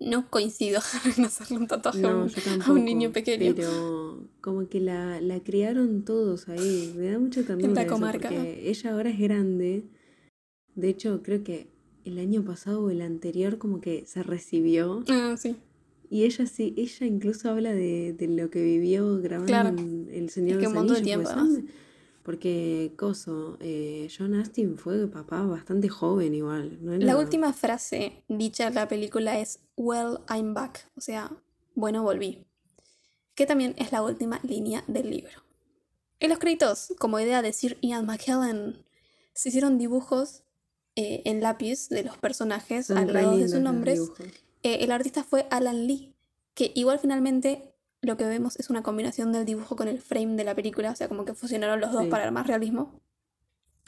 S2: No coincido en hacerle un tatuaje a,
S1: No,
S2: un,
S1: yo
S2: a un niño pequeño.
S1: Pero como que la, la criaron todos ahí. Me da eso,
S2: comarca.
S1: porque ella ahora es grande. De hecho, creo que el año pasado o el anterior como que se recibió.
S2: Ah, sí.
S1: Y ella sí, ella incluso habla de, de lo que vivió grabando
S2: Claro.
S1: en El Señor de
S2: un
S1: los Anillos.
S2: tiempo,
S1: pues. Porque, coso, eh, John Astin fue papá bastante joven igual. ¿no?
S2: La última frase dicha en la película es Well, I'm back. O sea, bueno, volví. Que también es la última línea del libro. En los créditos, como idea de Sir Ian McKellen, se hicieron dibujos eh, en lápiz de los personajes
S1: Son
S2: al lado de sus nombres. Eh, el artista fue Alan Lee, que igual finalmente lo que vemos es una combinación del dibujo con el frame de la película, o sea, como que fusionaron los dos
S1: Sí.
S2: para dar más realismo.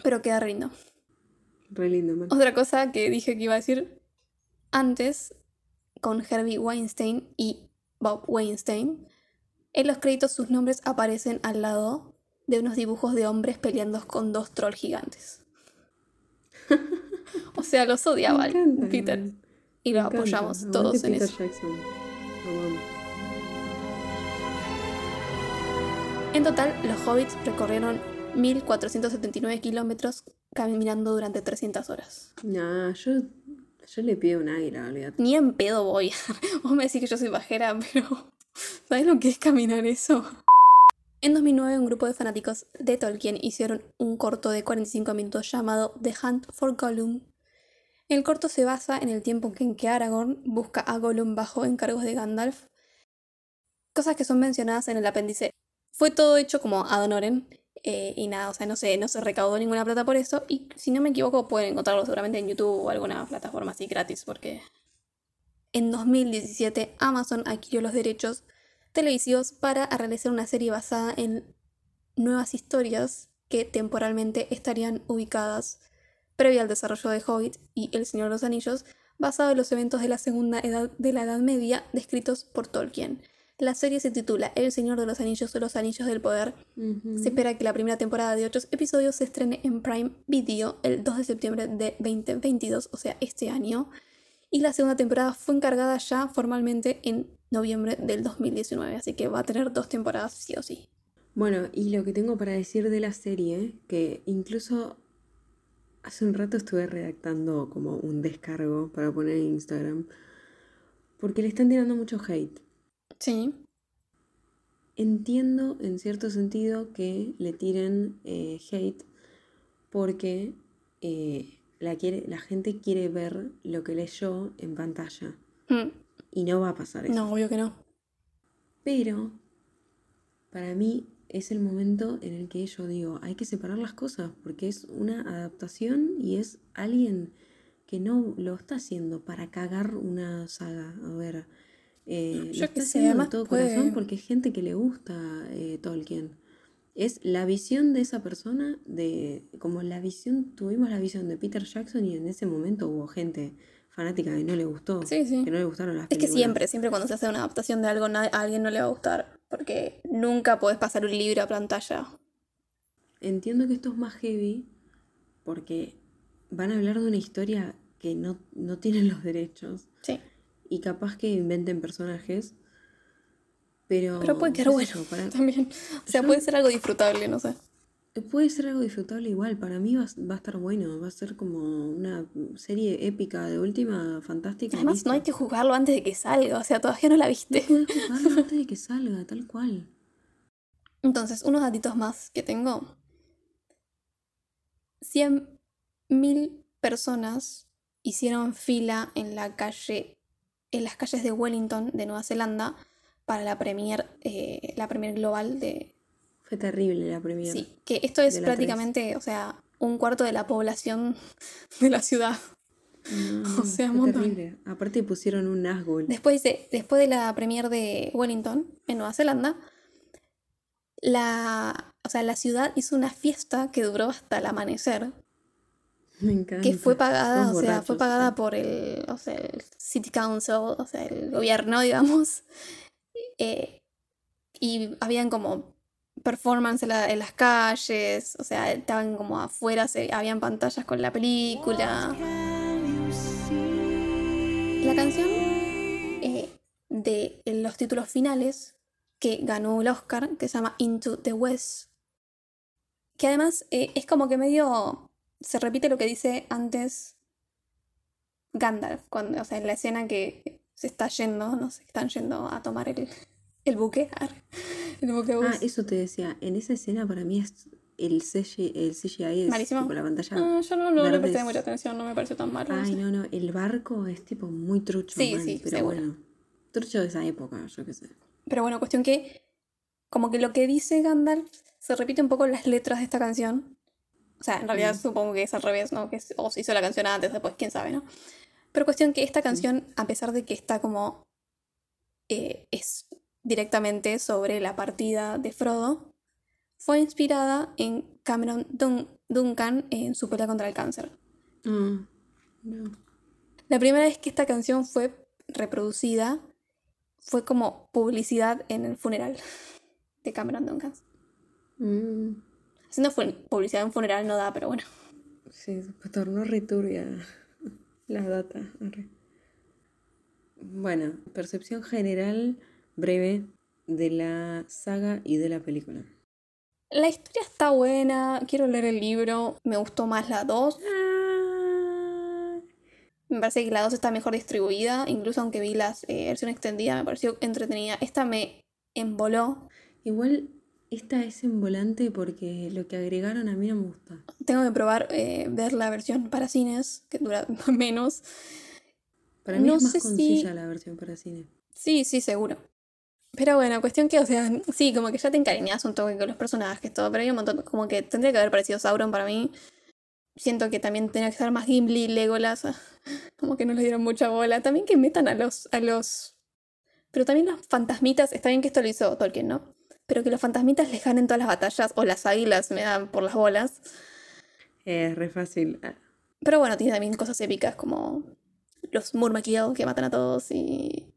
S2: Pero queda re lindo.
S1: Re lindo, man.
S2: Otra cosa que dije que iba a decir antes, con Herbie Weinstein y Bob Weinstein, en los créditos sus nombres aparecen al lado de unos dibujos de hombres peleando con dos trolls gigantes. o sea, los odiaba
S1: encanta,
S2: Peter. Y
S1: Me
S2: lo
S1: encanta.
S2: apoyamos todos en
S1: Peter
S2: eso.
S1: Jackson.
S2: En total, los hobbits recorrieron 1479 kilómetros caminando durante 300 horas.
S1: No, yo, yo le pido un águila, olvídate.
S2: Ni en pedo voy. Vos me decís que yo soy bajera, pero ¿sabes lo que es caminar eso? En 2009, un grupo de fanáticos de Tolkien hicieron un corto de 45 minutos llamado The Hunt for Gollum. El corto se basa en el tiempo en que Aragorn busca a Gollum bajo encargos de Gandalf, cosas que son mencionadas en el apéndice. Fue todo hecho como ad honorem eh, y nada, o sea, no se, no se recaudó ninguna plata por eso. Y si no me equivoco, pueden encontrarlo seguramente en YouTube o alguna plataforma así gratis, porque en 2017 Amazon adquirió los derechos televisivos para realizar una serie basada en nuevas historias que temporalmente estarían ubicadas previa al desarrollo de Hobbit y El Señor de los Anillos, basado en los eventos de la segunda edad de la Edad Media descritos por Tolkien. La serie se titula El Señor de los Anillos o Los Anillos del Poder. Se espera que la primera temporada de 8 episodios se estrene en Prime Video el 2 de septiembre de 2022, o sea, este año. Y la segunda temporada fue encargada ya formalmente en noviembre del 2019, así que va a tener dos temporadas sí o sí.
S1: Bueno, y lo que tengo para decir de la serie, que incluso hace un rato estuve redactando como un descargo para poner en Instagram, porque le están tirando mucho hate.
S2: Sí.
S1: Entiendo en cierto sentido que le tiren eh, hate porque eh, la, quiere, la gente quiere ver lo que leyó en pantalla.
S2: Mm.
S1: Y no va a pasar eso.
S2: No, obvio que no.
S1: Pero para mí es el momento en el que yo digo, hay que separar las cosas, porque es una adaptación y es alguien que no lo está haciendo para cagar una saga. A ver, eh,
S2: Yo
S1: lo está
S2: sé,
S1: haciendo de
S2: además
S1: todo
S2: puede-
S1: corazón porque es gente que le gusta eh, Tolkien. Es la visión de esa persona, de como la visión, tuvimos la visión de Peter Jackson y en ese momento hubo gente fanática que no le gustó,
S2: Sí, sí.
S1: que no le gustaron las
S2: Es que siempre, siempre cuando se hace una adaptación de algo, a alguien no le va a gustar. Porque nunca podés pasar un libro a pantalla.
S1: Entiendo que esto es más heavy porque van a hablar de una historia que no, no tienen los derechos
S2: Sí.
S1: Y capaz que inventen personajes, pero...
S2: Pero puede quedar bueno
S1: para-
S2: también. O sea,
S1: Yo-
S2: puede ser algo disfrutable, no sé.
S1: Puede ser algo disfrutable igual, para mí va, a- va a estar bueno, va a ser como una serie épica de última, fantástica.
S2: Además, no hay que juzgarlo antes de que salga. O sea, todavía no la viste.
S1: No jugarlo antes de que salga, tal cual.
S2: Entonces, unos datitos más que tengo. 100.000 personas hicieron fila en la calle, en las calles de Wellington, de Nueva Zelanda, para la premier, eh, la premier global de...
S1: Fue terrible la primera.
S2: Sí, que esto es prácticamente, o sea, un cuarto de la población de la ciudad.
S1: No,
S2: O sea,
S1: terrible. Aparte pusieron un Nazgûl.
S2: Después de, después de la premier de Wellington, en Nueva Zelanda, la, o sea, la ciudad hizo una fiesta que duró hasta el amanecer,
S1: Me encanta.
S2: que fue pagada, o sea, fue pagada por el, o sea, el City Council, o sea, el gobierno, digamos. Eh, y habían como performance en, la- en las calles, o sea, estaban como afuera, se, habían pantallas con la película. La canción eh, de los títulos finales que ganó el Oscar, que se llama Into the West, que además eh, es como que medio se repite lo que dice antes Gandalf, cuando, o sea, en la escena que se está yendo, no sé, están yendo a tomar el, el buque, el buque
S1: Ah, eso te decía. En esa escena para mí es el CGI, el CGI es
S2: Malísimo.
S1: tipo la pantalla.
S2: Ah, yo no, no le presté mucha atención, no me pareció tan malo.
S1: Ay, no, no. El barco es tipo muy trucho.
S2: Sí,
S1: mal,
S2: sí,
S1: pero
S2: seguro.
S1: bueno. Trucho de esa época, yo qué sé.
S2: Pero bueno, cuestión que como que lo que dice Gandalf se repite un poco en las letras de esta canción. O sea, en realidad supongo que es al revés, ¿no? Que es- o se hizo la canción antes, después, quién sabe, ¿no? Pero cuestión que esta canción, a pesar de que está como... eh, es directamente sobre la partida de Frodo, fue inspirada en Cameron Dun- Duncan en su pelea contra el cáncer.
S1: No.
S2: La primera vez que esta canción fue reproducida fue como publicidad en el funeral de Cameron Duncan.
S1: Mm,
S2: Haciendo publicidad en un funeral no da, pero bueno.
S1: sí, tornó returbia la data. arre. Bueno, percepción general breve de la saga y de la película.
S2: La historia está buena, quiero leer el libro, me gustó más la 2. Me parece que la 2 está mejor distribuida, incluso aunque vi la versión extendida, me pareció entretenida. Esta me emboló.
S1: Igual esta es en volante porque lo que agregaron a mí no me gusta.
S2: Tengo que probar eh, ver la versión para cines, que dura menos.
S1: Para mí
S2: No
S1: es más
S2: si-
S1: concisa la versión para cine.
S2: Sí, sí, seguro. Pero bueno, cuestión que, o sea, sí, como que ya te encariñas un toque con los personajes, todo, pero hay un montón, como que tendría que haber parecido Sauron para mí. Siento que también tenía que estar más Gimli, Legolas, como que no le dieron mucha bola. También que metan a los, a los... Pero también los fantasmitas, está bien que esto lo hizo Tolkien, ¿no? Pero que los fantasmitas les ganen todas las batallas, o las águilas me dan por las bolas.
S1: Es re fácil.
S2: Pero bueno, tiene también cosas épicas como los Murmakiel que matan a todos y.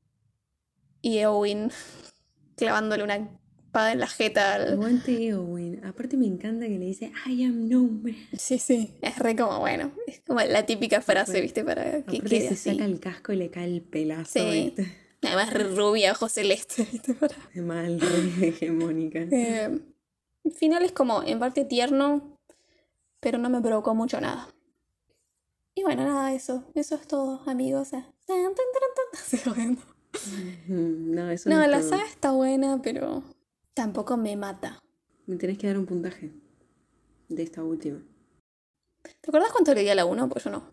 S2: y Eowyn clavándole una espada en la jeta. al-
S1: Aguante Eowyn. Aparte me encanta que le dice I am no man.
S2: Sí, sí. Es re como, bueno, es como la típica frase,
S1: Bueno,
S2: ¿viste? Para que quede
S1: se
S2: así.
S1: saca el casco y le cae el pelazo.
S2: Sí.
S1: ¿viste?
S2: Además, rubia, ojos
S1: Es mal, hegemónica.
S2: Eh, el final es como en parte tierno, pero no me provocó mucho nada. Y bueno, nada, eso. Eso es todo, amigos.
S1: Mm, No, eso no,
S2: No, la
S1: todo.
S2: saga está buena, pero tampoco me mata.
S1: Me tenés que dar un puntaje de esta última.
S2: ¿Te acuerdas cuánto le di a la 1? Pues yo no.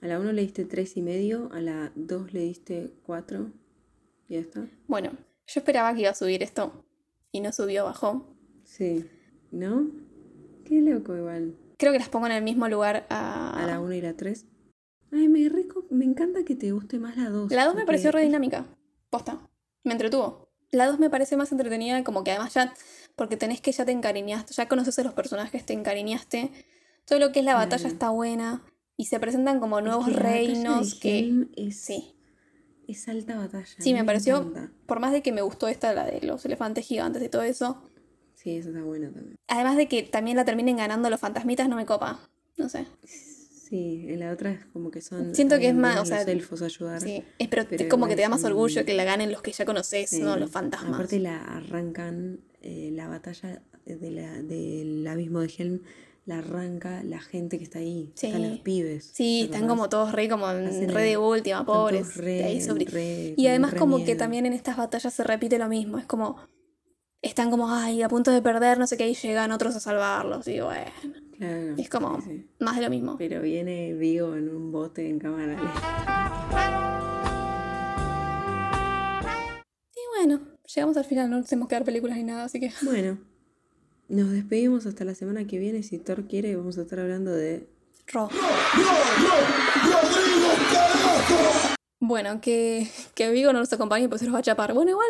S1: A la 1 le diste 3 y medio, a la 2 le diste 4. Y ya está.
S2: Bueno, yo esperaba que iba a subir esto y no subió, bajó.
S1: Sí. ¿No? Qué loco igual.
S2: Creo que las pongo en el mismo lugar a...
S1: A la 1 y la 3. Ay, me, rico, me encanta que te guste más la 2.
S2: La 2 me pareció re dinámica. Posta. Me entretuvo. La 2 me parece más entretenida, como que además ya. Porque tenés que ya te encariñaste, ya conoces a los personajes, te encariñaste. Todo lo que es la batalla
S1: Claro.
S2: está buena. Y se presentan como
S1: es
S2: nuevos
S1: que
S2: reinos que.
S1: Es,
S2: Sí.
S1: Es alta batalla.
S2: Sí, me pareció.
S1: encanta.
S2: Por más de que me gustó esta, la de los elefantes gigantes y todo eso.
S1: Sí, eso está bueno también.
S2: Además de que también la terminen ganando los fantasmitas, no me copa. No sé.
S1: Sí, en la otra es como que son.
S2: Siento que es más, o sea,
S1: los elfos a ayudar.
S2: Sí. Es, pero,
S1: Pero
S2: es como que te da más orgullo que la ganen los que ya conoces,
S1: Sí.
S2: no los fantasmas.
S1: Aparte la arrancan, eh, la batalla de la, del abismo de Helm, la arranca la gente que está ahí.
S2: Sí.
S1: Están los pibes.
S2: Sí,
S1: ¿te
S2: están como todos re como en re de última, pobres.
S1: re-
S2: de ahí sobre-
S1: re-
S2: Y además
S1: re
S2: como que también en estas batallas se repite lo mismo. Es como, están como, ay, a punto de perder, no sé qué, y llegan otros a salvarlos. Y bueno,
S1: Claro,
S2: es como
S1: sí.
S2: más de lo mismo.
S1: Pero viene Vigo en un bote en cámara lenta.
S2: Y bueno, llegamos al final, no tenemos que dar películas ni nada, así que...
S1: Bueno, nos despedimos hasta la semana que viene. Si Thor quiere, vamos a estar hablando de.
S2: Ro. Bueno, que, que Vigo no nos acompañe, pues se los va a chapar. Bueno, igual.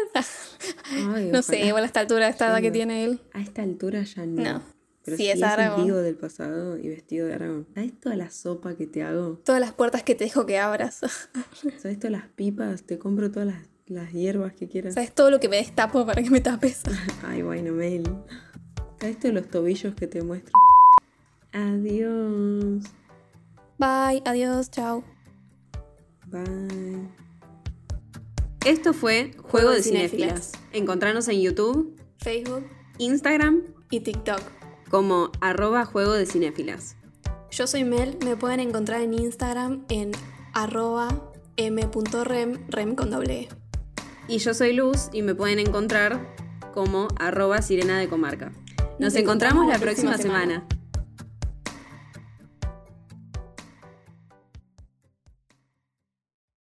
S1: Ay,
S2: no sé, igual a esta altura, a esta edad que tiene él.
S1: A esta altura ya no.
S2: No.
S1: Pero
S2: Sí,
S1: si
S2: es
S1: es Vigo del pasado y vestido de Aragón. ¿Sabes toda la sopa que te hago?
S2: Todas las puertas que te dejo que abras.
S1: ¿Sabes todas las pipas? Te compro todas las, las hierbas que quieras.
S2: ¿Sabes todo lo que me destapo para que me tapes?
S1: Ay, bueno, Mel. ¿Sabes todos los tobillos que te muestro? Adiós.
S2: Bye, adiós, chao.
S1: Bye. Esto fue Juego de Cinéfilas. Encontrarnos en YouTube,
S2: Facebook
S1: Instagram,
S2: y TikTok.
S1: como arroba Juego de Cinéfilas.
S2: Yo soy Mel, me pueden encontrar en Instagram en arroba m.rem, rem con doble E.
S1: Y yo soy Luz y me pueden encontrar como arroba Sirena de Comarca. Nos, encontramos, la próxima, semana.